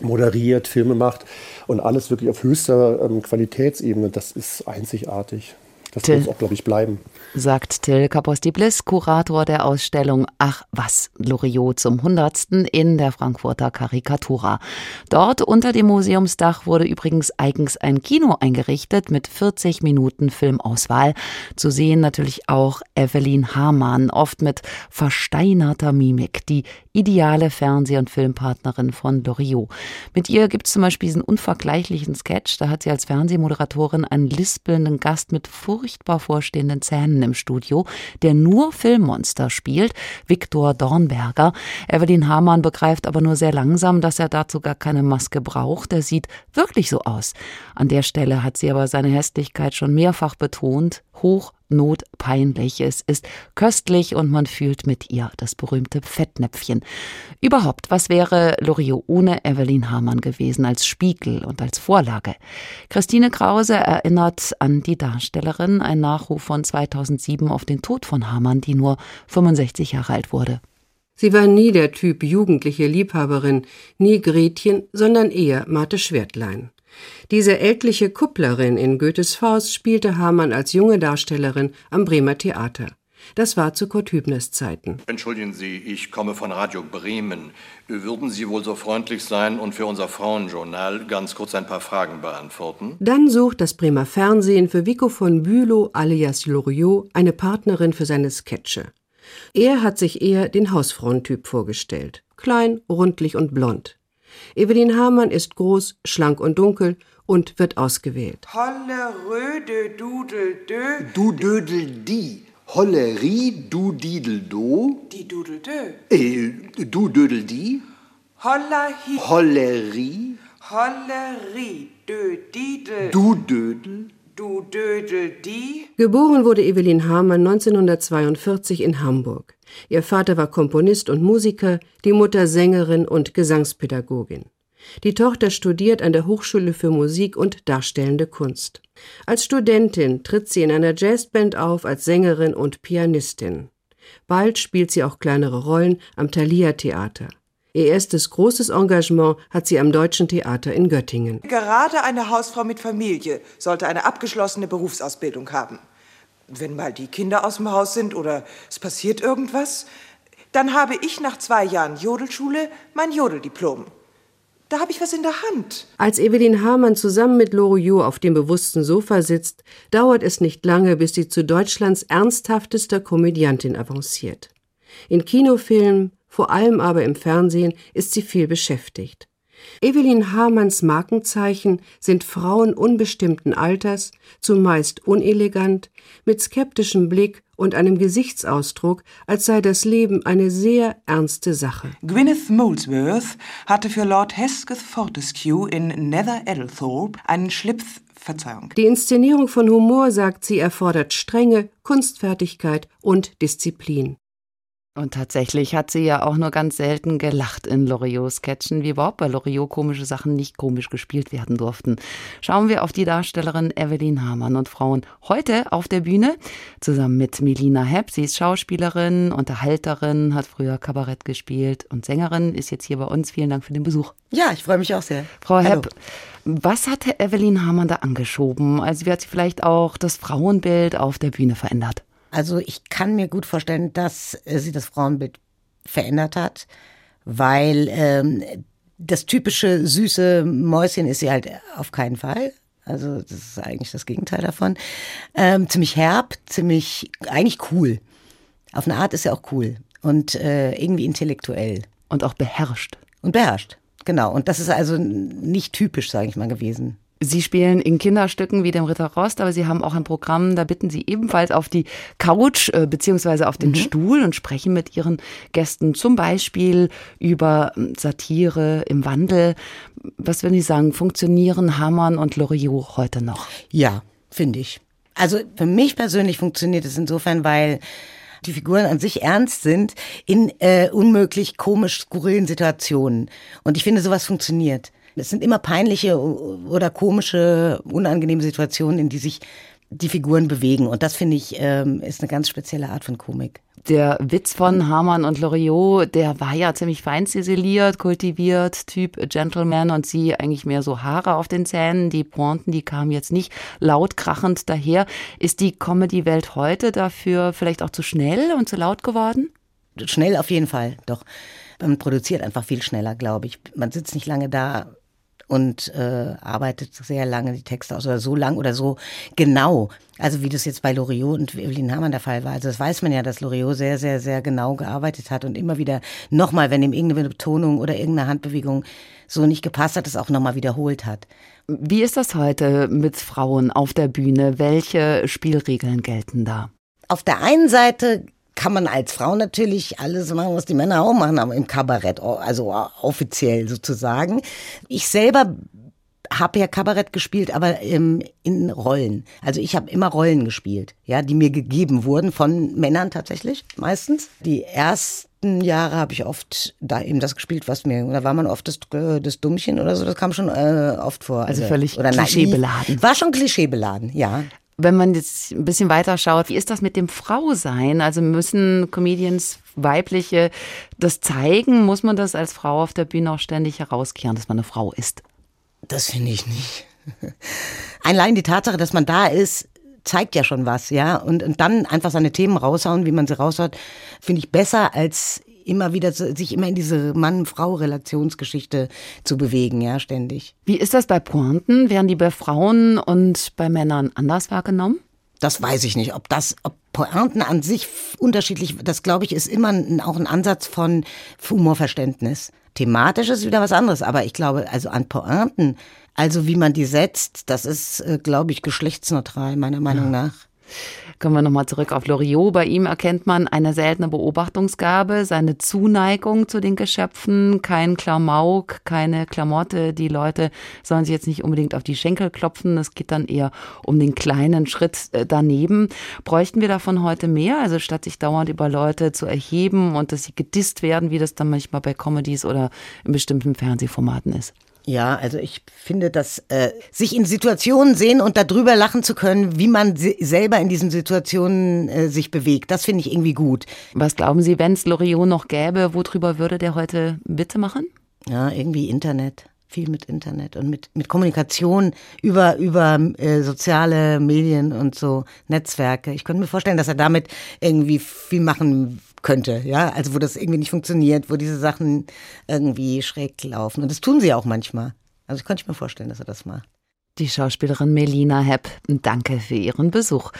moderiert, Filme macht und alles wirklich auf höchster ähm, Qualitätsebene, das ist einzigartig. Das wird auch, glaube ich, bleiben. Sagt Till Kapostiblis, Kurator der Ausstellung Ach was, Loriot zum 100. in der Frankfurter Karikatura. Dort unter dem Museumsdach wurde übrigens eigens ein Kino eingerichtet mit 40 Minuten Filmauswahl. Zu sehen natürlich auch Evelyn Hamann, oft mit versteinerter Mimik, die ideale Fernseh- und Filmpartnerin von Loriot. Mit ihr gibt es zum Beispiel diesen unvergleichlichen Sketch, da hat sie als Fernsehmoderatorin einen lispelnden Gast mit furchtbar vorstehenden Zähnen im Studio, der nur Filmmonster spielt, Viktor Dornberger. Evelyn Hamann begreift aber nur sehr langsam, dass er dazu gar keine Maske braucht. Er sieht wirklich so aus. An der Stelle hat sie aber seine Hässlichkeit schon mehrfach betont. Hochnotpeinlich. Es ist köstlich und man fühlt mit ihr das berühmte Fettnäpfchen. Überhaupt, was wäre Loriot ohne Evelyn Hamann gewesen als Spiegel und als Vorlage? Christine Krause erinnert an die Darstellerin, ein Nachruf von 2007 auf den Tod von Hamann, die nur 65 Jahre alt wurde. Sie war nie der Typ jugendliche Liebhaberin, nie Gretchen, sondern eher Marthe Schwertlein. Diese ältliche Kupplerin in Goethes Faust spielte Hamann als junge Darstellerin am Bremer Theater. Das war zu Kurt Hübners Zeiten. Entschuldigen Sie, ich komme von Radio Bremen. Würden Sie wohl so freundlich sein und für unser Frauenjournal ganz kurz ein paar Fragen beantworten? Dann sucht das Bremer Fernsehen für Vico von Bülow alias Loriot eine Partnerin für seine Sketche. Er hat sich eher den Hausfrauentyp vorgestellt. Klein, rundlich und blond. Evelyn Hamann ist groß, schlank und dunkel und wird ausgewählt. Holle Röde Dudel Dö. Du Dödel die. Hollerie du Didel do. Die Dudel Dö. Äh, du Dödel die. Holla hi. Hollerie. Hollerie Dö Didel. Du Dödel. Du Dödel die. Geboren wurde Evelyn Hamann 1942 in Hamburg. Ihr Vater war Komponist und Musiker, die Mutter Sängerin und Gesangspädagogin. Die Tochter studiert an der Hochschule für Musik und Darstellende Kunst. Als Studentin tritt sie in einer Jazzband auf als Sängerin und Pianistin. Bald spielt sie auch kleinere Rollen am Thalia Theater. Ihr erstes großes Engagement hat sie am Deutschen Theater in Göttingen. Gerade eine Hausfrau mit Familie sollte eine abgeschlossene Berufsausbildung haben. Wenn mal die Kinder aus dem Haus sind oder es passiert irgendwas, dann habe ich nach zwei Jahren Jodelschule mein Jodeldiplom. Da habe ich was in der Hand. Als Evelyn Hamann zusammen mit Loriot auf dem bewussten Sofa sitzt, dauert es nicht lange, bis sie zu Deutschlands ernsthaftester Komödiantin avanciert. In Kinofilmen, vor allem aber im Fernsehen ist sie viel beschäftigt. Evelyn Hamanns Markenzeichen sind Frauen unbestimmten Alters, zumeist unelegant, mit skeptischem Blick und einem Gesichtsausdruck, als sei das Leben eine sehr ernste Sache. Gwyneth Molesworth hatte für Lord Hesketh Fortescue in Nether Eddlethorpe einen Schlipf Verzeihung. Die Inszenierung von Humor, sagt sie, erfordert Strenge, Kunstfertigkeit und Disziplin. Und tatsächlich hat sie ja auch nur ganz selten gelacht in Loriot-Sketchen, wie überhaupt bei Loriot komische Sachen nicht komisch gespielt werden durften. Schauen wir auf die Darstellerin Evelyn Hamann und Frauen heute auf der Bühne, zusammen mit Melina Hepp. Sie ist Schauspielerin, Unterhalterin, hat früher Kabarett gespielt und Sängerin, ist jetzt hier bei uns. Vielen Dank für den Besuch. Ja, ich freue mich auch sehr. Frau Hallo. Hepp, was hat Evelyn Hamann da angeschoben? Also wie hat sie vielleicht auch das Frauenbild auf der Bühne verändert? Also ich kann mir gut vorstellen, dass äh, sie das Frauenbild verändert hat, weil ähm, das typische süße Mäuschen ist sie halt auf keinen Fall. Also das ist eigentlich das Gegenteil davon. Ähm, ziemlich herb, ziemlich eigentlich cool. Auf eine Art ist sie auch cool und äh, irgendwie intellektuell. Und auch beherrscht. Und beherrscht, genau. Und das ist also nicht typisch, sage ich mal, gewesen. Sie spielen in Kinderstücken wie dem Ritter Rost, aber Sie haben auch ein Programm, da bitten Sie ebenfalls auf die Couch äh, beziehungsweise auf den mhm. Stuhl und sprechen mit Ihren Gästen zum Beispiel über ähm, Satire im Wandel. Was würden Sie sagen, funktionieren Hamann und Loriot heute noch? Ja, finde ich. Also für mich persönlich funktioniert es insofern, weil die Figuren an sich ernst sind in äh, unmöglich komisch skurrilen Situationen. Und ich finde, sowas funktioniert. Es sind immer peinliche oder komische, unangenehme Situationen, in die sich die Figuren bewegen. Und das finde ich ähm, ist eine ganz spezielle Art von Komik. Der Witz von Hamann und Loriot, der war ja ziemlich fein ziseliert, kultiviert, Typ Gentleman und sie eigentlich mehr so Haare auf den Zähnen. Die Pointen, die kamen jetzt nicht laut krachend daher. Ist die Comedy-Welt heute dafür vielleicht auch zu schnell und zu laut geworden? Schnell auf jeden Fall, doch. Man produziert einfach viel schneller, glaube ich. Man sitzt nicht lange da und äh, arbeitet sehr lange die Texte aus oder so lang oder so genau. Also wie das jetzt bei Loriot und Evelyn Hamann der Fall war. Also das weiß man ja, dass Loriot sehr, sehr, sehr genau gearbeitet hat und immer wieder nochmal, wenn ihm irgendeine Betonung oder irgendeine Handbewegung so nicht gepasst hat, es auch nochmal wiederholt hat. Wie ist das heute mit Frauen auf der Bühne? Welche Spielregeln gelten da? Auf der einen Seite kann man als Frau natürlich alles machen, was die Männer auch machen, aber im Kabarett, also offiziell sozusagen. Ich selber habe ja Kabarett gespielt, aber ähm, in Rollen. Also ich habe immer Rollen gespielt, ja, die mir gegeben wurden von Männern tatsächlich, meistens. Die ersten Jahre habe ich oft da eben das gespielt, was mir, da war man oft das, äh, das Dummchen oder so, das kam schon äh, oft vor. Also, also völlig oder klischeebeladen. War schon klischeebeladen, ja. Wenn man jetzt ein bisschen weiter schaut, wie ist das mit dem Frausein? Also müssen Comedians weibliche das zeigen? Muss man das als Frau auf der Bühne auch ständig herauskehren, dass man eine Frau ist? Das finde ich nicht. Allein die Tatsache, dass man da ist, zeigt ja schon was, ja. Und, und dann einfach seine Themen raushauen, wie man sie raushaut, finde ich besser als immer wieder sich immer in diese Mann-Frau-Relationsgeschichte zu bewegen, ja, ständig. Wie ist das bei Pointen? Werden die bei Frauen und bei Männern anders wahrgenommen? Das weiß ich nicht. Ob das, ob Pointen an sich unterschiedlich, das glaube ich, ist immer auch ein Ansatz von Humorverständnis. Thematisch ist wieder was anderes, aber ich glaube, also an Pointen, also wie man die setzt, das ist, äh, glaube ich, geschlechtsneutral, meiner Meinung ja. nach. Kommen wir nochmal zurück auf Loriot. Bei ihm erkennt man eine seltene Beobachtungsgabe, seine Zuneigung zu den Geschöpfen, kein Klamauk, keine Klamotte. Die Leute sollen sich jetzt nicht unbedingt auf die Schenkel klopfen. Es geht dann eher um den kleinen Schritt äh, daneben. Bräuchten wir davon heute mehr? Also statt sich dauernd über Leute zu erheben und dass sie gedisst werden, wie das dann manchmal bei Comedies oder in bestimmten Fernsehformaten ist. Ja, also ich finde, dass äh, sich in Situationen sehen und darüber lachen zu können, wie man selber in diesen Situationen äh, sich bewegt, das finde ich irgendwie gut. Was glauben Sie, wenn es Loriot noch gäbe, worüber würde der heute bitte machen? Ja, irgendwie Internet viel mit Internet und mit, mit Kommunikation über, über äh, soziale Medien und so Netzwerke. Ich könnte mir vorstellen, dass er damit irgendwie viel machen könnte, ja, also wo das irgendwie nicht funktioniert, wo diese Sachen irgendwie schräg laufen. Und das tun sie auch manchmal. Also ich könnte mir vorstellen, dass er das macht die Schauspielerin Melina Hepp. Danke für Ihren Besuch.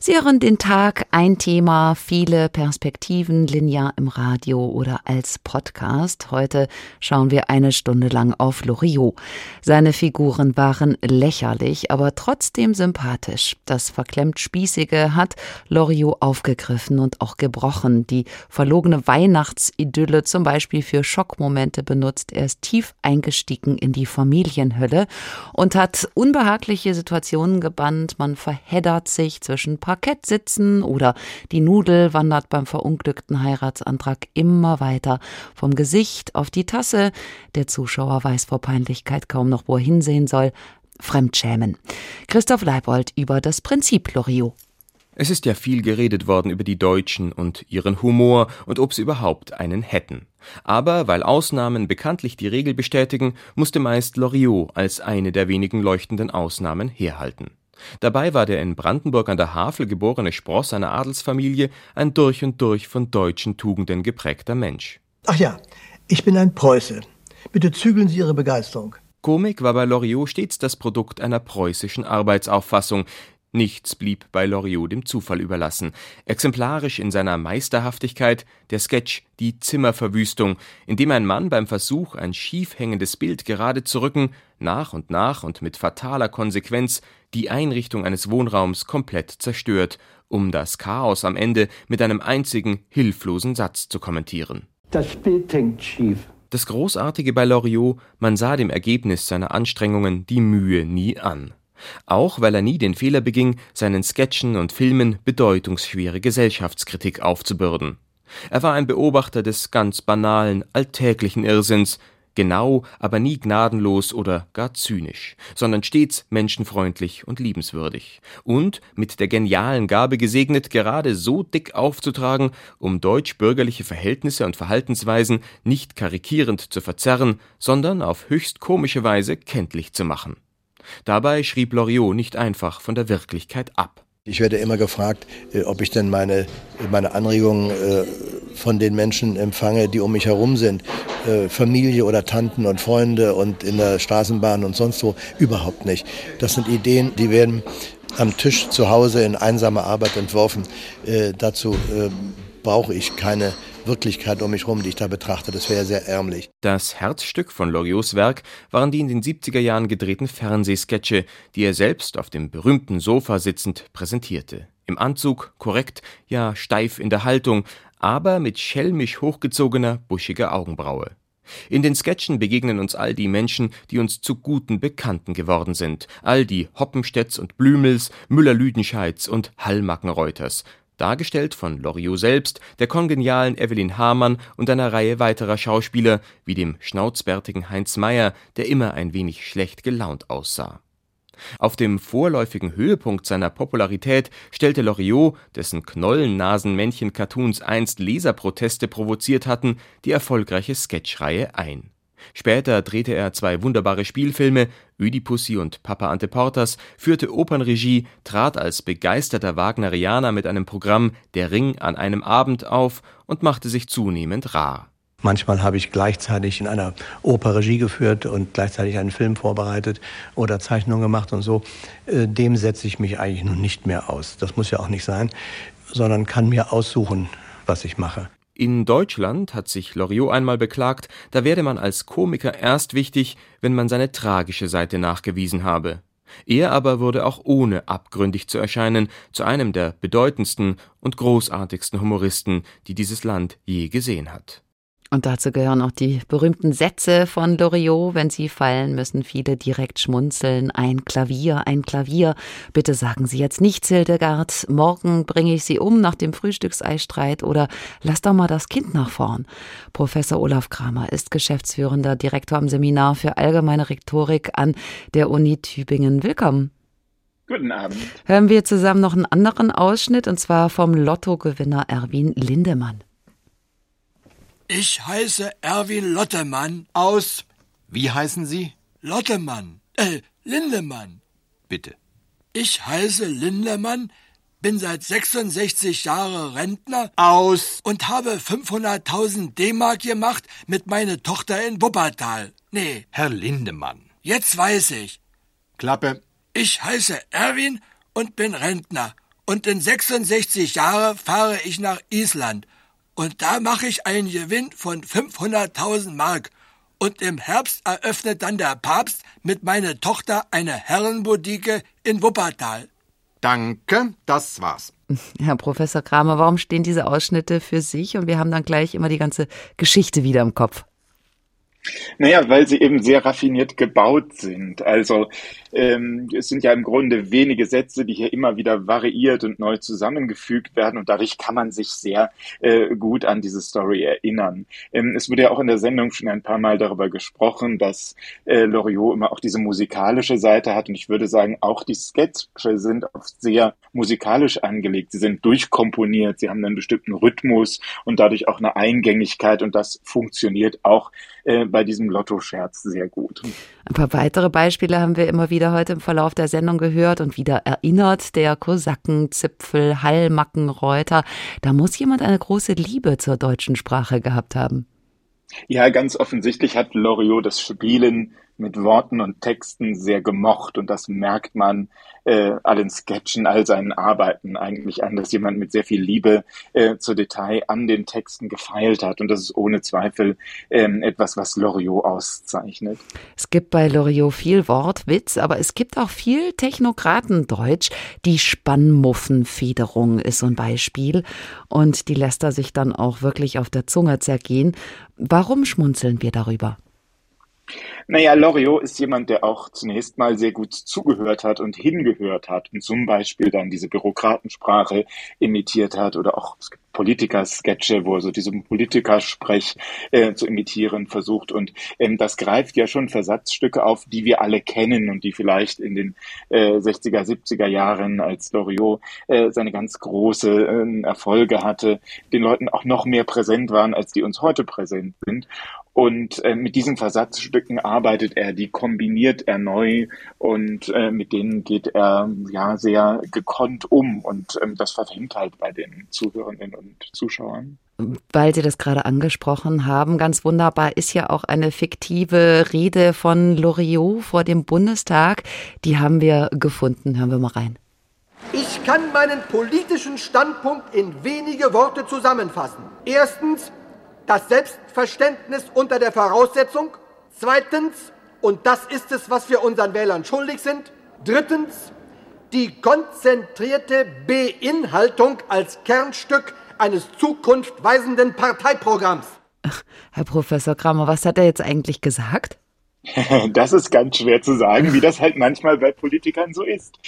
Sie hören den Tag, ein Thema, viele Perspektiven, linear im Radio oder als Podcast. Heute schauen wir eine Stunde lang auf Loriot. Seine Figuren waren lächerlich, aber trotzdem sympathisch. Das verklemmt Spießige hat Loriot aufgegriffen und auch gebrochen. Die verlogene Weihnachtsidylle zum Beispiel für Schockmomente benutzt. Er ist tief eingestiegen in die Familienhölle und hat unbehagliche Situationen gebannt. Man verheddert sich zwischen Parkettsitzen oder die Nudel wandert beim verunglückten Heiratsantrag immer weiter vom Gesicht auf die Tasse. Der Zuschauer weiß vor Peinlichkeit kaum noch, wo er hinsehen soll. Fremdschämen. Christoph Leibold über das Prinzip Loriot. Es ist ja viel geredet worden über die Deutschen und ihren Humor und ob sie überhaupt einen hätten. Aber weil Ausnahmen bekanntlich die Regel bestätigen, musste meist Loriot als eine der wenigen leuchtenden Ausnahmen herhalten. Dabei war der in Brandenburg an der Havel geborene Spross einer Adelsfamilie ein durch und durch von deutschen Tugenden geprägter Mensch. Ach ja, ich bin ein Preuße. Bitte zügeln Sie Ihre Begeisterung. Komik war bei Loriot stets das Produkt einer preußischen Arbeitsauffassung, Nichts blieb bei Loriot dem Zufall überlassen. Exemplarisch in seiner Meisterhaftigkeit der Sketch Die Zimmerverwüstung, in dem ein Mann beim Versuch, ein schief hängendes Bild gerade zu rücken, nach und nach und mit fataler Konsequenz die Einrichtung eines Wohnraums komplett zerstört, um das Chaos am Ende mit einem einzigen, hilflosen Satz zu kommentieren. Das Bild hängt schief. Das Großartige bei Loriot, man sah dem Ergebnis seiner Anstrengungen die Mühe nie an auch weil er nie den Fehler beging, seinen Sketchen und Filmen bedeutungsschwere Gesellschaftskritik aufzubürden. Er war ein Beobachter des ganz banalen, alltäglichen Irrsinns, genau, aber nie gnadenlos oder gar zynisch, sondern stets menschenfreundlich und liebenswürdig und mit der genialen Gabe gesegnet, gerade so dick aufzutragen, um deutsch-bürgerliche Verhältnisse und Verhaltensweisen nicht karikierend zu verzerren, sondern auf höchst komische Weise kenntlich zu machen. Dabei schrieb Loriot nicht einfach von der Wirklichkeit ab. Ich werde immer gefragt, äh, ob ich denn meine, meine Anregungen äh, von den Menschen empfange, die um mich herum sind. Äh, Familie oder Tanten und Freunde und in der Straßenbahn und sonst wo. Überhaupt nicht. Das sind Ideen, die werden am Tisch zu Hause in einsamer Arbeit entworfen. dazu brauche ich keine Wirklichkeit um mich herum, die ich da betrachte. Das wäre sehr ärmlich. Das Herzstück von Loriots Werk waren die in den 70er Jahren gedrehten Fernsehsketche, die er selbst auf dem berühmten Sofa sitzend präsentierte. Im Anzug, korrekt, ja steif in der Haltung, aber mit schelmisch hochgezogener, buschiger Augenbraue. In den Sketchen begegnen uns all die Menschen, die uns zu guten Bekannten geworden sind. All die Hoppenstedts und Blümels, Müller-Lüdenscheids und Hallmackenreuters. Dargestellt von Loriot selbst, der kongenialen Evelyn Hamann und einer Reihe weiterer Schauspieler, wie dem schnauzbärtigen Heinz Meyer, der immer ein wenig schlecht gelaunt aussah. Auf dem vorläufigen Höhepunkt seiner Popularität stellte Loriot, dessen Knollennasen-Männchen-Cartoons einst Leserproteste provoziert hatten, die erfolgreiche Sketchreihe ein. Später drehte er zwei wunderbare Spielfilme, Ödipussy und Papa Ante Portas, führte Opernregie, trat als begeisterter Wagnerianer mit einem Programm Der Ring an einem Abend auf und machte sich zunehmend rar Manchmal habe ich gleichzeitig in einer Oper Regie geführt und gleichzeitig einen Film vorbereitet oder Zeichnungen gemacht und so. Äh, dem setze ich mich eigentlich nun nicht mehr aus. Das muss ja auch nicht sein, sondern kann mir aussuchen, was ich mache. In Deutschland hat sich Loriot einmal beklagt, da werde man als Komiker erst wichtig, wenn man seine tragische Seite nachgewiesen habe. Er aber wurde auch ohne abgründig zu erscheinen zu einem der bedeutendsten und großartigsten Humoristen, die dieses Land je gesehen hat. Und dazu gehören auch die berühmten Sätze von Loriot. Wenn sie fallen, müssen viele direkt schmunzeln. Ein Klavier, ein Klavier. Bitte sagen Sie jetzt nicht, Hildegard. Morgen bringe ich Sie um nach dem Frühstückseistreit oder lass doch mal das Kind nach vorn. Professor Olaf Kramer ist geschäftsführender Direktor am Seminar für allgemeine Rhetorik an der Uni Tübingen. Willkommen. Guten Abend. Hören wir zusammen noch einen anderen Ausschnitt und zwar vom Lottogewinner Erwin Lindemann. Ich heiße Erwin Lottemann aus. Wie heißen Sie? Lottemann. Äh, Lindemann. Bitte. Ich heiße Lindemann, bin seit 66 Jahren Rentner aus und habe 500.000 D-Mark gemacht mit meiner Tochter in Wuppertal. Nee. Herr Lindemann. Jetzt weiß ich. Klappe. Ich heiße Erwin und bin Rentner. Und in 66 Jahren fahre ich nach Island und da mache ich einen Gewinn von 500.000 Mark. Und im Herbst eröffnet dann der Papst mit meiner Tochter eine Herrenbodike in Wuppertal. Danke, das war's. Herr Professor Kramer, warum stehen diese Ausschnitte für sich und wir haben dann gleich immer die ganze Geschichte wieder im Kopf? Naja, weil sie eben sehr raffiniert gebaut sind. Also ähm, es sind ja im Grunde wenige Sätze, die hier immer wieder variiert und neu zusammengefügt werden und dadurch kann man sich sehr äh, gut an diese Story erinnern. Ähm, es wurde ja auch in der Sendung schon ein paar Mal darüber gesprochen, dass äh, Loriot immer auch diese musikalische Seite hat und ich würde sagen, auch die Sketche sind oft sehr musikalisch angelegt. Sie sind durchkomponiert, sie haben einen bestimmten Rhythmus und dadurch auch eine Eingängigkeit und das funktioniert auch äh, bei diesem Lotto-Scherz sehr gut. Ein paar weitere Beispiele haben wir immer wieder heute im Verlauf der Sendung gehört und wieder erinnert. Der Kosakenzipfel, Hallmackenreuter. Da muss jemand eine große Liebe zur deutschen Sprache gehabt haben. Ja, ganz offensichtlich hat Loriot das Spielen mit Worten und Texten sehr gemocht und das merkt man äh, allen Sketchen, all seinen Arbeiten eigentlich an, dass jemand mit sehr viel Liebe äh, zur Detail an den Texten gefeilt hat und das ist ohne Zweifel ähm, etwas, was Loriot auszeichnet. Es gibt bei Loriot viel Wortwitz, aber es gibt auch viel Technokratendeutsch. Die Spannmuffenfederung ist so ein Beispiel und die lässt er sich dann auch wirklich auf der Zunge zergehen. Warum schmunzeln wir darüber? Naja, Loriot ist jemand, der auch zunächst mal sehr gut zugehört hat und hingehört hat und zum Beispiel dann diese Bürokratensprache imitiert hat oder auch es Politiker-Sketche, wo er so diesen Politikersprech äh, zu imitieren versucht. Und ähm, das greift ja schon Versatzstücke auf, die wir alle kennen und die vielleicht in den äh, 60er, 70er Jahren, als Loriot äh, seine ganz große äh, Erfolge hatte, den Leuten auch noch mehr präsent waren, als die uns heute präsent sind. Und äh, mit diesen Versatzstücken arbeitet er, die kombiniert er neu und äh, mit denen geht er ja sehr gekonnt um. Und ähm, das verfängt halt bei den Zuhörenden und Zuschauern. Weil Sie das gerade angesprochen haben, ganz wunderbar ist ja auch eine fiktive Rede von Loriot vor dem Bundestag. Die haben wir gefunden. Hören wir mal rein. Ich kann meinen politischen Standpunkt in wenige Worte zusammenfassen. Erstens, das Selbstverständnis unter der Voraussetzung. Zweitens, und das ist es, was wir unseren Wählern schuldig sind. Drittens, die konzentrierte Beinhaltung als Kernstück eines zukunftweisenden Parteiprogramms. Herr Professor Kramer, was hat er jetzt eigentlich gesagt? [laughs] Das ist ganz schwer zu sagen, wie das halt manchmal bei Politikern so ist.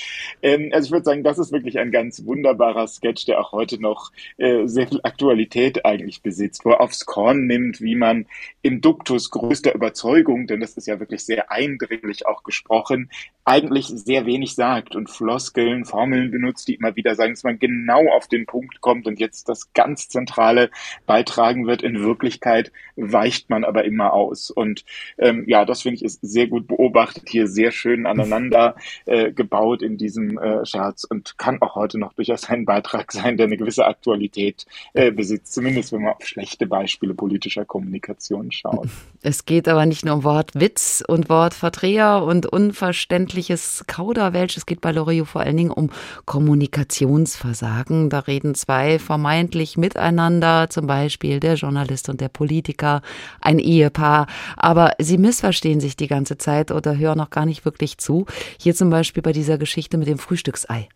Ähm, also ich würde sagen, das ist wirklich ein ganz wunderbarer Sketch, der auch heute noch äh, sehr viel Aktualität eigentlich besitzt, wo er aufs Korn nimmt, wie man im Duktus größter Überzeugung, denn das ist ja wirklich sehr eindringlich auch gesprochen, eigentlich sehr wenig sagt und Floskeln, Formeln benutzt, die immer wieder sagen, dass man genau auf den Punkt kommt und jetzt das ganz Zentrale beitragen wird. In Wirklichkeit weicht man aber immer aus. Und ähm, ja, das finde ich, ist sehr gut beobachtet, hier sehr schön aneinander äh, gebaut in diesem äh, Scherz und kann auch heute noch durchaus ein Beitrag sein, der eine gewisse Aktualität äh, besitzt, zumindest wenn man auf schlechte Beispiele politischer Kommunikation schaut. [laughs] Es geht aber nicht nur um Wortwitz und Wortverdreher und unverständliches Kauderwelsch, es geht bei Loriot vor allen Dingen um Kommunikationsversagen. Da reden zwei vermeintlich miteinander, zum Beispiel der Journalist und der Politiker, ein Ehepaar, aber sie missverstehen verstehen sich die ganze Zeit oder hören noch gar nicht wirklich zu. Hier zum Beispiel bei dieser Geschichte mit dem Frühstücksei.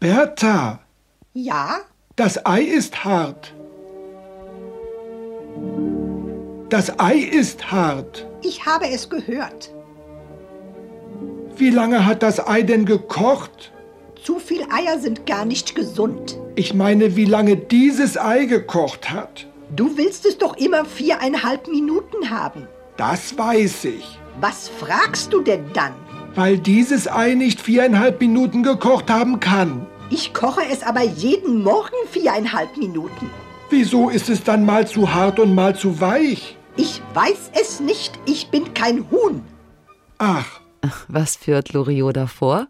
Bertha! Ja? Das Ei ist hart. Das Ei ist hart. Ich habe es gehört. Wie lange hat das Ei denn gekocht? Zu viel Eier sind gar nicht gesund. Ich meine, wie lange dieses Ei gekocht hat. Du willst es doch immer viereinhalb Minuten haben. Das weiß ich. Was fragst du denn dann? Weil dieses Ei nicht viereinhalb Minuten gekocht haben kann. Ich koche es aber jeden Morgen viereinhalb Minuten. Wieso ist es dann mal zu hart und mal zu weich? Ich weiß es nicht. Ich bin kein Huhn. Ach. Was führt Loriot davor?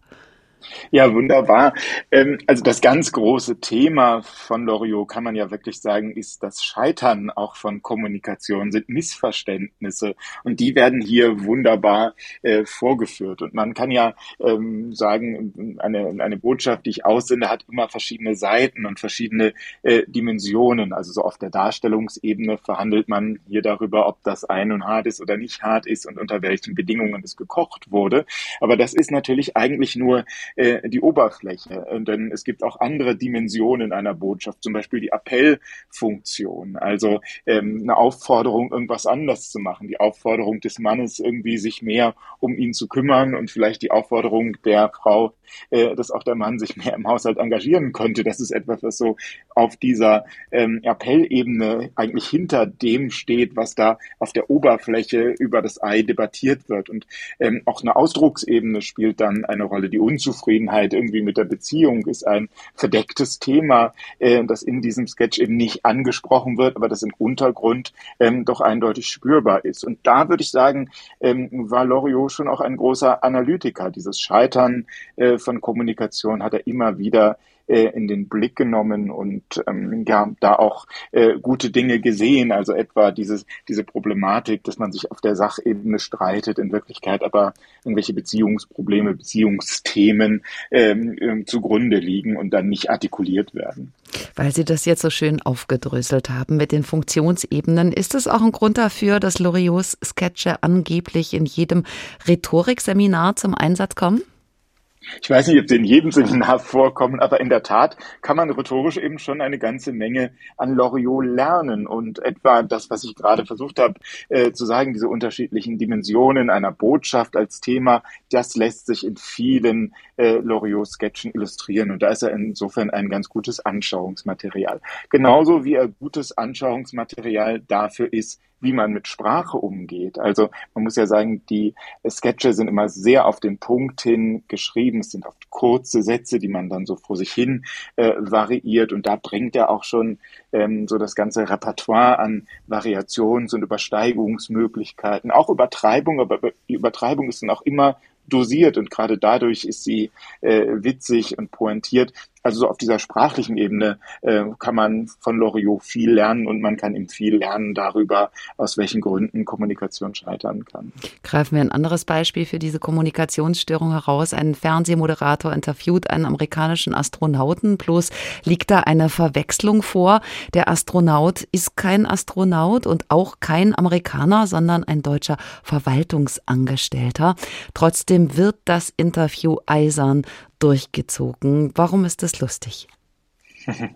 Ja, wunderbar. Ähm, also das ganz große Thema von Loriot kann man ja wirklich sagen, ist das Scheitern auch von Kommunikation, sind Missverständnisse und die werden hier wunderbar äh, vorgeführt. Und man kann ja ähm, sagen, eine, eine Botschaft, die ich aussende, hat immer verschiedene Seiten und verschiedene äh, Dimensionen. Also so auf der Darstellungsebene verhandelt man hier darüber, ob das ein und hart ist oder nicht hart ist und unter welchen Bedingungen es gekocht wurde. Aber das ist natürlich eigentlich nur äh, die Oberfläche. Denn es gibt auch andere Dimensionen einer Botschaft, zum Beispiel die Appellfunktion, also ähm, eine Aufforderung, irgendwas anders zu machen, die Aufforderung des Mannes, irgendwie sich mehr um ihn zu kümmern und vielleicht die Aufforderung der Frau, äh, dass auch der Mann sich mehr im Haushalt engagieren könnte. Das ist etwas, was so auf dieser ähm, Appellebene eigentlich hinter dem steht, was da auf der Oberfläche über das Ei debattiert wird. Und ähm, auch eine Ausdrucksebene spielt dann eine Rolle. Die Unzufriedenheit irgendwie mit der Beziehung ist ein verdecktes Thema, äh, das in diesem Sketch eben nicht angesprochen wird, aber das im Untergrund ähm, doch eindeutig spürbar ist. Und da würde ich sagen, ähm, war Loriot schon auch ein großer Analytiker. Dieses Scheitern äh, von Kommunikation hat er immer wieder äh, in den Blick genommen und ähm, ja, da auch äh, gute Dinge gesehen. Also etwa dieses, diese Problematik, dass man sich auf der Sachebene streitet, in Wirklichkeit aber irgendwelche Beziehungsprobleme, Beziehungsthemen ähm, ähm, zugrunde liegen und dann nicht artikuliert werden. Weil Sie das jetzt so schön aufgedröselt haben mit den Funktionsebenen, ist es auch ein Grund dafür, dass Loriots Sketche angeblich in jedem Rhetorikseminar zum Einsatz kommen? Ich weiß nicht, ob sie in jedem Seminar [laughs] vorkommen, aber in der Tat kann man rhetorisch eben schon eine ganze Menge an Loriot lernen. Und etwa das, was ich gerade versucht habe äh, zu sagen, diese unterschiedlichen Dimensionen einer Botschaft als Thema, das lässt sich in vielen äh, Loriot-Sketchen illustrieren. Und da ist er insofern ein ganz gutes Anschauungsmaterial. Genauso wie er gutes Anschauungsmaterial dafür ist, wie man mit Sprache umgeht. Also man muss ja sagen, die Sketche sind immer sehr auf den Punkt hin geschrieben. Es sind oft kurze Sätze, die man dann so vor sich hin äh, variiert. Und da bringt er auch schon ähm, so das ganze Repertoire an Variations- und Übersteigungsmöglichkeiten. Auch Übertreibung, aber die Übertreibung ist dann auch immer dosiert und gerade dadurch ist sie äh, witzig und pointiert. Also so auf dieser sprachlichen Ebene äh, kann man von Loriot viel lernen und man kann ihm viel lernen darüber, aus welchen Gründen Kommunikation scheitern kann. Greifen wir ein anderes Beispiel für diese Kommunikationsstörung heraus. Ein Fernsehmoderator interviewt einen amerikanischen Astronauten, bloß liegt da eine Verwechslung vor. Der Astronaut ist kein Astronaut und auch kein Amerikaner, sondern ein deutscher Verwaltungsangestellter. Trotzdem wird das Interview eisern durchgezogen. Warum ist das lustig? [laughs]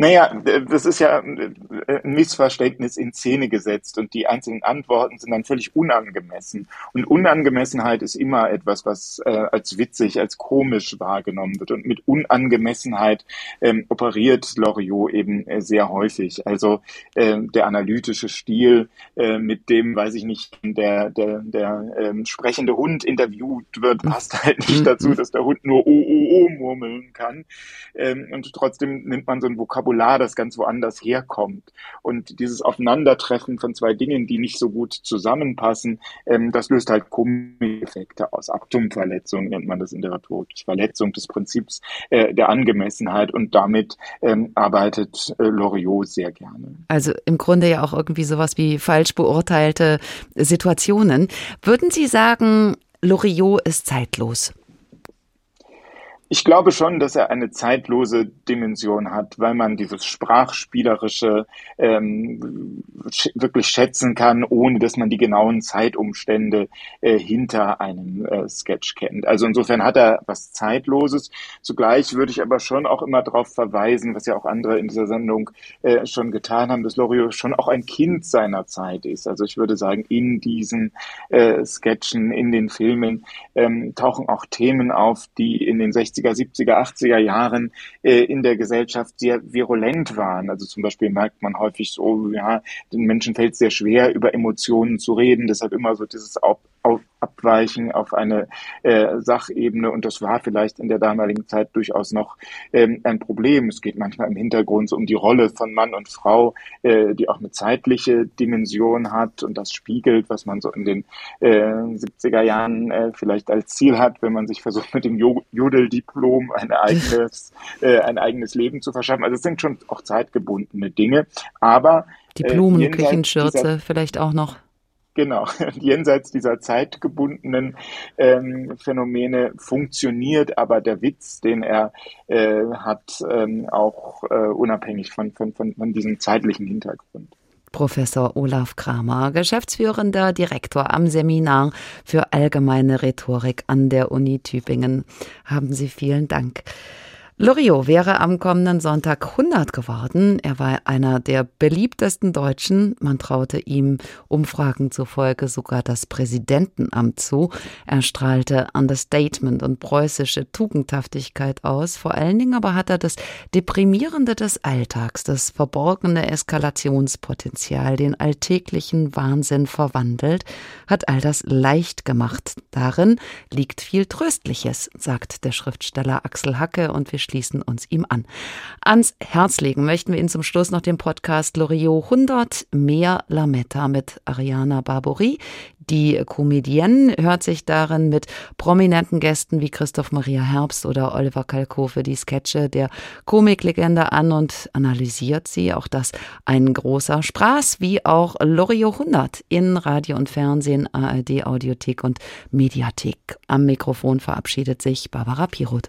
Naja, das ist ja ein Missverständnis in Szene gesetzt und die einzelnen Antworten sind dann völlig unangemessen. Und Unangemessenheit ist immer etwas, was äh, als witzig, als komisch wahrgenommen wird. Und mit Unangemessenheit ähm, operiert Loriot eben äh, sehr häufig. Also äh, der analytische Stil, äh, mit dem, weiß ich nicht, der, der, der ähm, sprechende Hund interviewt wird, passt halt nicht dazu, dass der Hund nur O, O, O murmeln kann. Ähm, und trotzdem nimmt man so ein Vokabular, das ganz woanders herkommt. Und dieses Aufeinandertreffen von zwei Dingen, die nicht so gut zusammenpassen, ähm, das löst halt Komikeffekte aus. Aktumverletzung nennt man das in der Rhetorik. Verletzung des Prinzips äh, der Angemessenheit und damit ähm, arbeitet äh, Loriot sehr gerne. Also im Grunde ja auch irgendwie sowas wie falsch beurteilte Situationen. Würden Sie sagen, Loriot ist zeitlos? Ich glaube schon, dass er eine zeitlose Dimension hat, weil man dieses sprachspielerische ähm, sch wirklich schätzen kann, ohne dass man die genauen Zeitumstände äh, hinter einem äh, Sketch kennt. Also insofern hat er was Zeitloses. Zugleich würde ich aber schon auch immer darauf verweisen, was ja auch andere in dieser Sendung äh, schon getan haben, dass Loriot schon auch ein Kind seiner Zeit ist. Also ich würde sagen, in diesen äh, Sketchen, in den Filmen ähm, tauchen auch Themen auf, die in den 60 60er, 70er, 80er Jahren äh, in der Gesellschaft sehr virulent waren. Also zum Beispiel merkt man häufig so, ja, den Menschen fällt es sehr schwer, über Emotionen zu reden, deshalb immer so dieses Auf, auf, abweichen auf eine äh, Sachebene und das war vielleicht in der damaligen Zeit durchaus noch ähm, ein Problem. Es geht manchmal im Hintergrund so um die Rolle von Mann und Frau, äh, die auch eine zeitliche Dimension hat und das spiegelt, was man so in den äh, 70er Jahren äh, vielleicht als Ziel hat, wenn man sich versucht mit dem Jodeldiplom ein eigenes, [laughs] äh, ein eigenes Leben zu verschaffen. Also es sind schon auch zeitgebundene Dinge, aber die Blumenküchenschürze vielleicht auch noch. Genau, [laughs] jenseits dieser zeitgebundenen ähm, Phänomene funktioniert aber der Witz, den er äh, hat, ähm, auch äh, unabhängig von, von, von, von diesem zeitlichen Hintergrund. Professor Olaf Kramer, geschäftsführender Direktor am Seminar für allgemeine Rhetorik an der Uni Tübingen. Haben Sie vielen Dank. Loriot wäre am kommenden Sonntag 100 geworden. Er war einer der beliebtesten Deutschen. Man traute ihm Umfragen zufolge sogar das Präsidentenamt zu. Er strahlte Understatement und preußische Tugendhaftigkeit aus. Vor allen Dingen aber hat er das Deprimierende des Alltags, das verborgene Eskalationspotenzial, den alltäglichen Wahnsinn verwandelt, hat all das leicht gemacht. Darin liegt viel Tröstliches, sagt der Schriftsteller Axel Hacke und wir schließen uns ihm an. Ans Herz legen möchten wir Ihnen zum Schluss noch den Podcast Loriot 100 mehr Lametta mit Ariana Barbouri. Die Comedienne hört sich darin mit prominenten Gästen wie Christoph Maria Herbst oder Oliver Kalkofe die Sketche der Komiklegende an und analysiert sie. Auch das ein großer Spaß, wie auch Loriot 100 in Radio und Fernsehen, ARD, Audiothek und Mediathek. Am Mikrofon verabschiedet sich Barbara Piroth.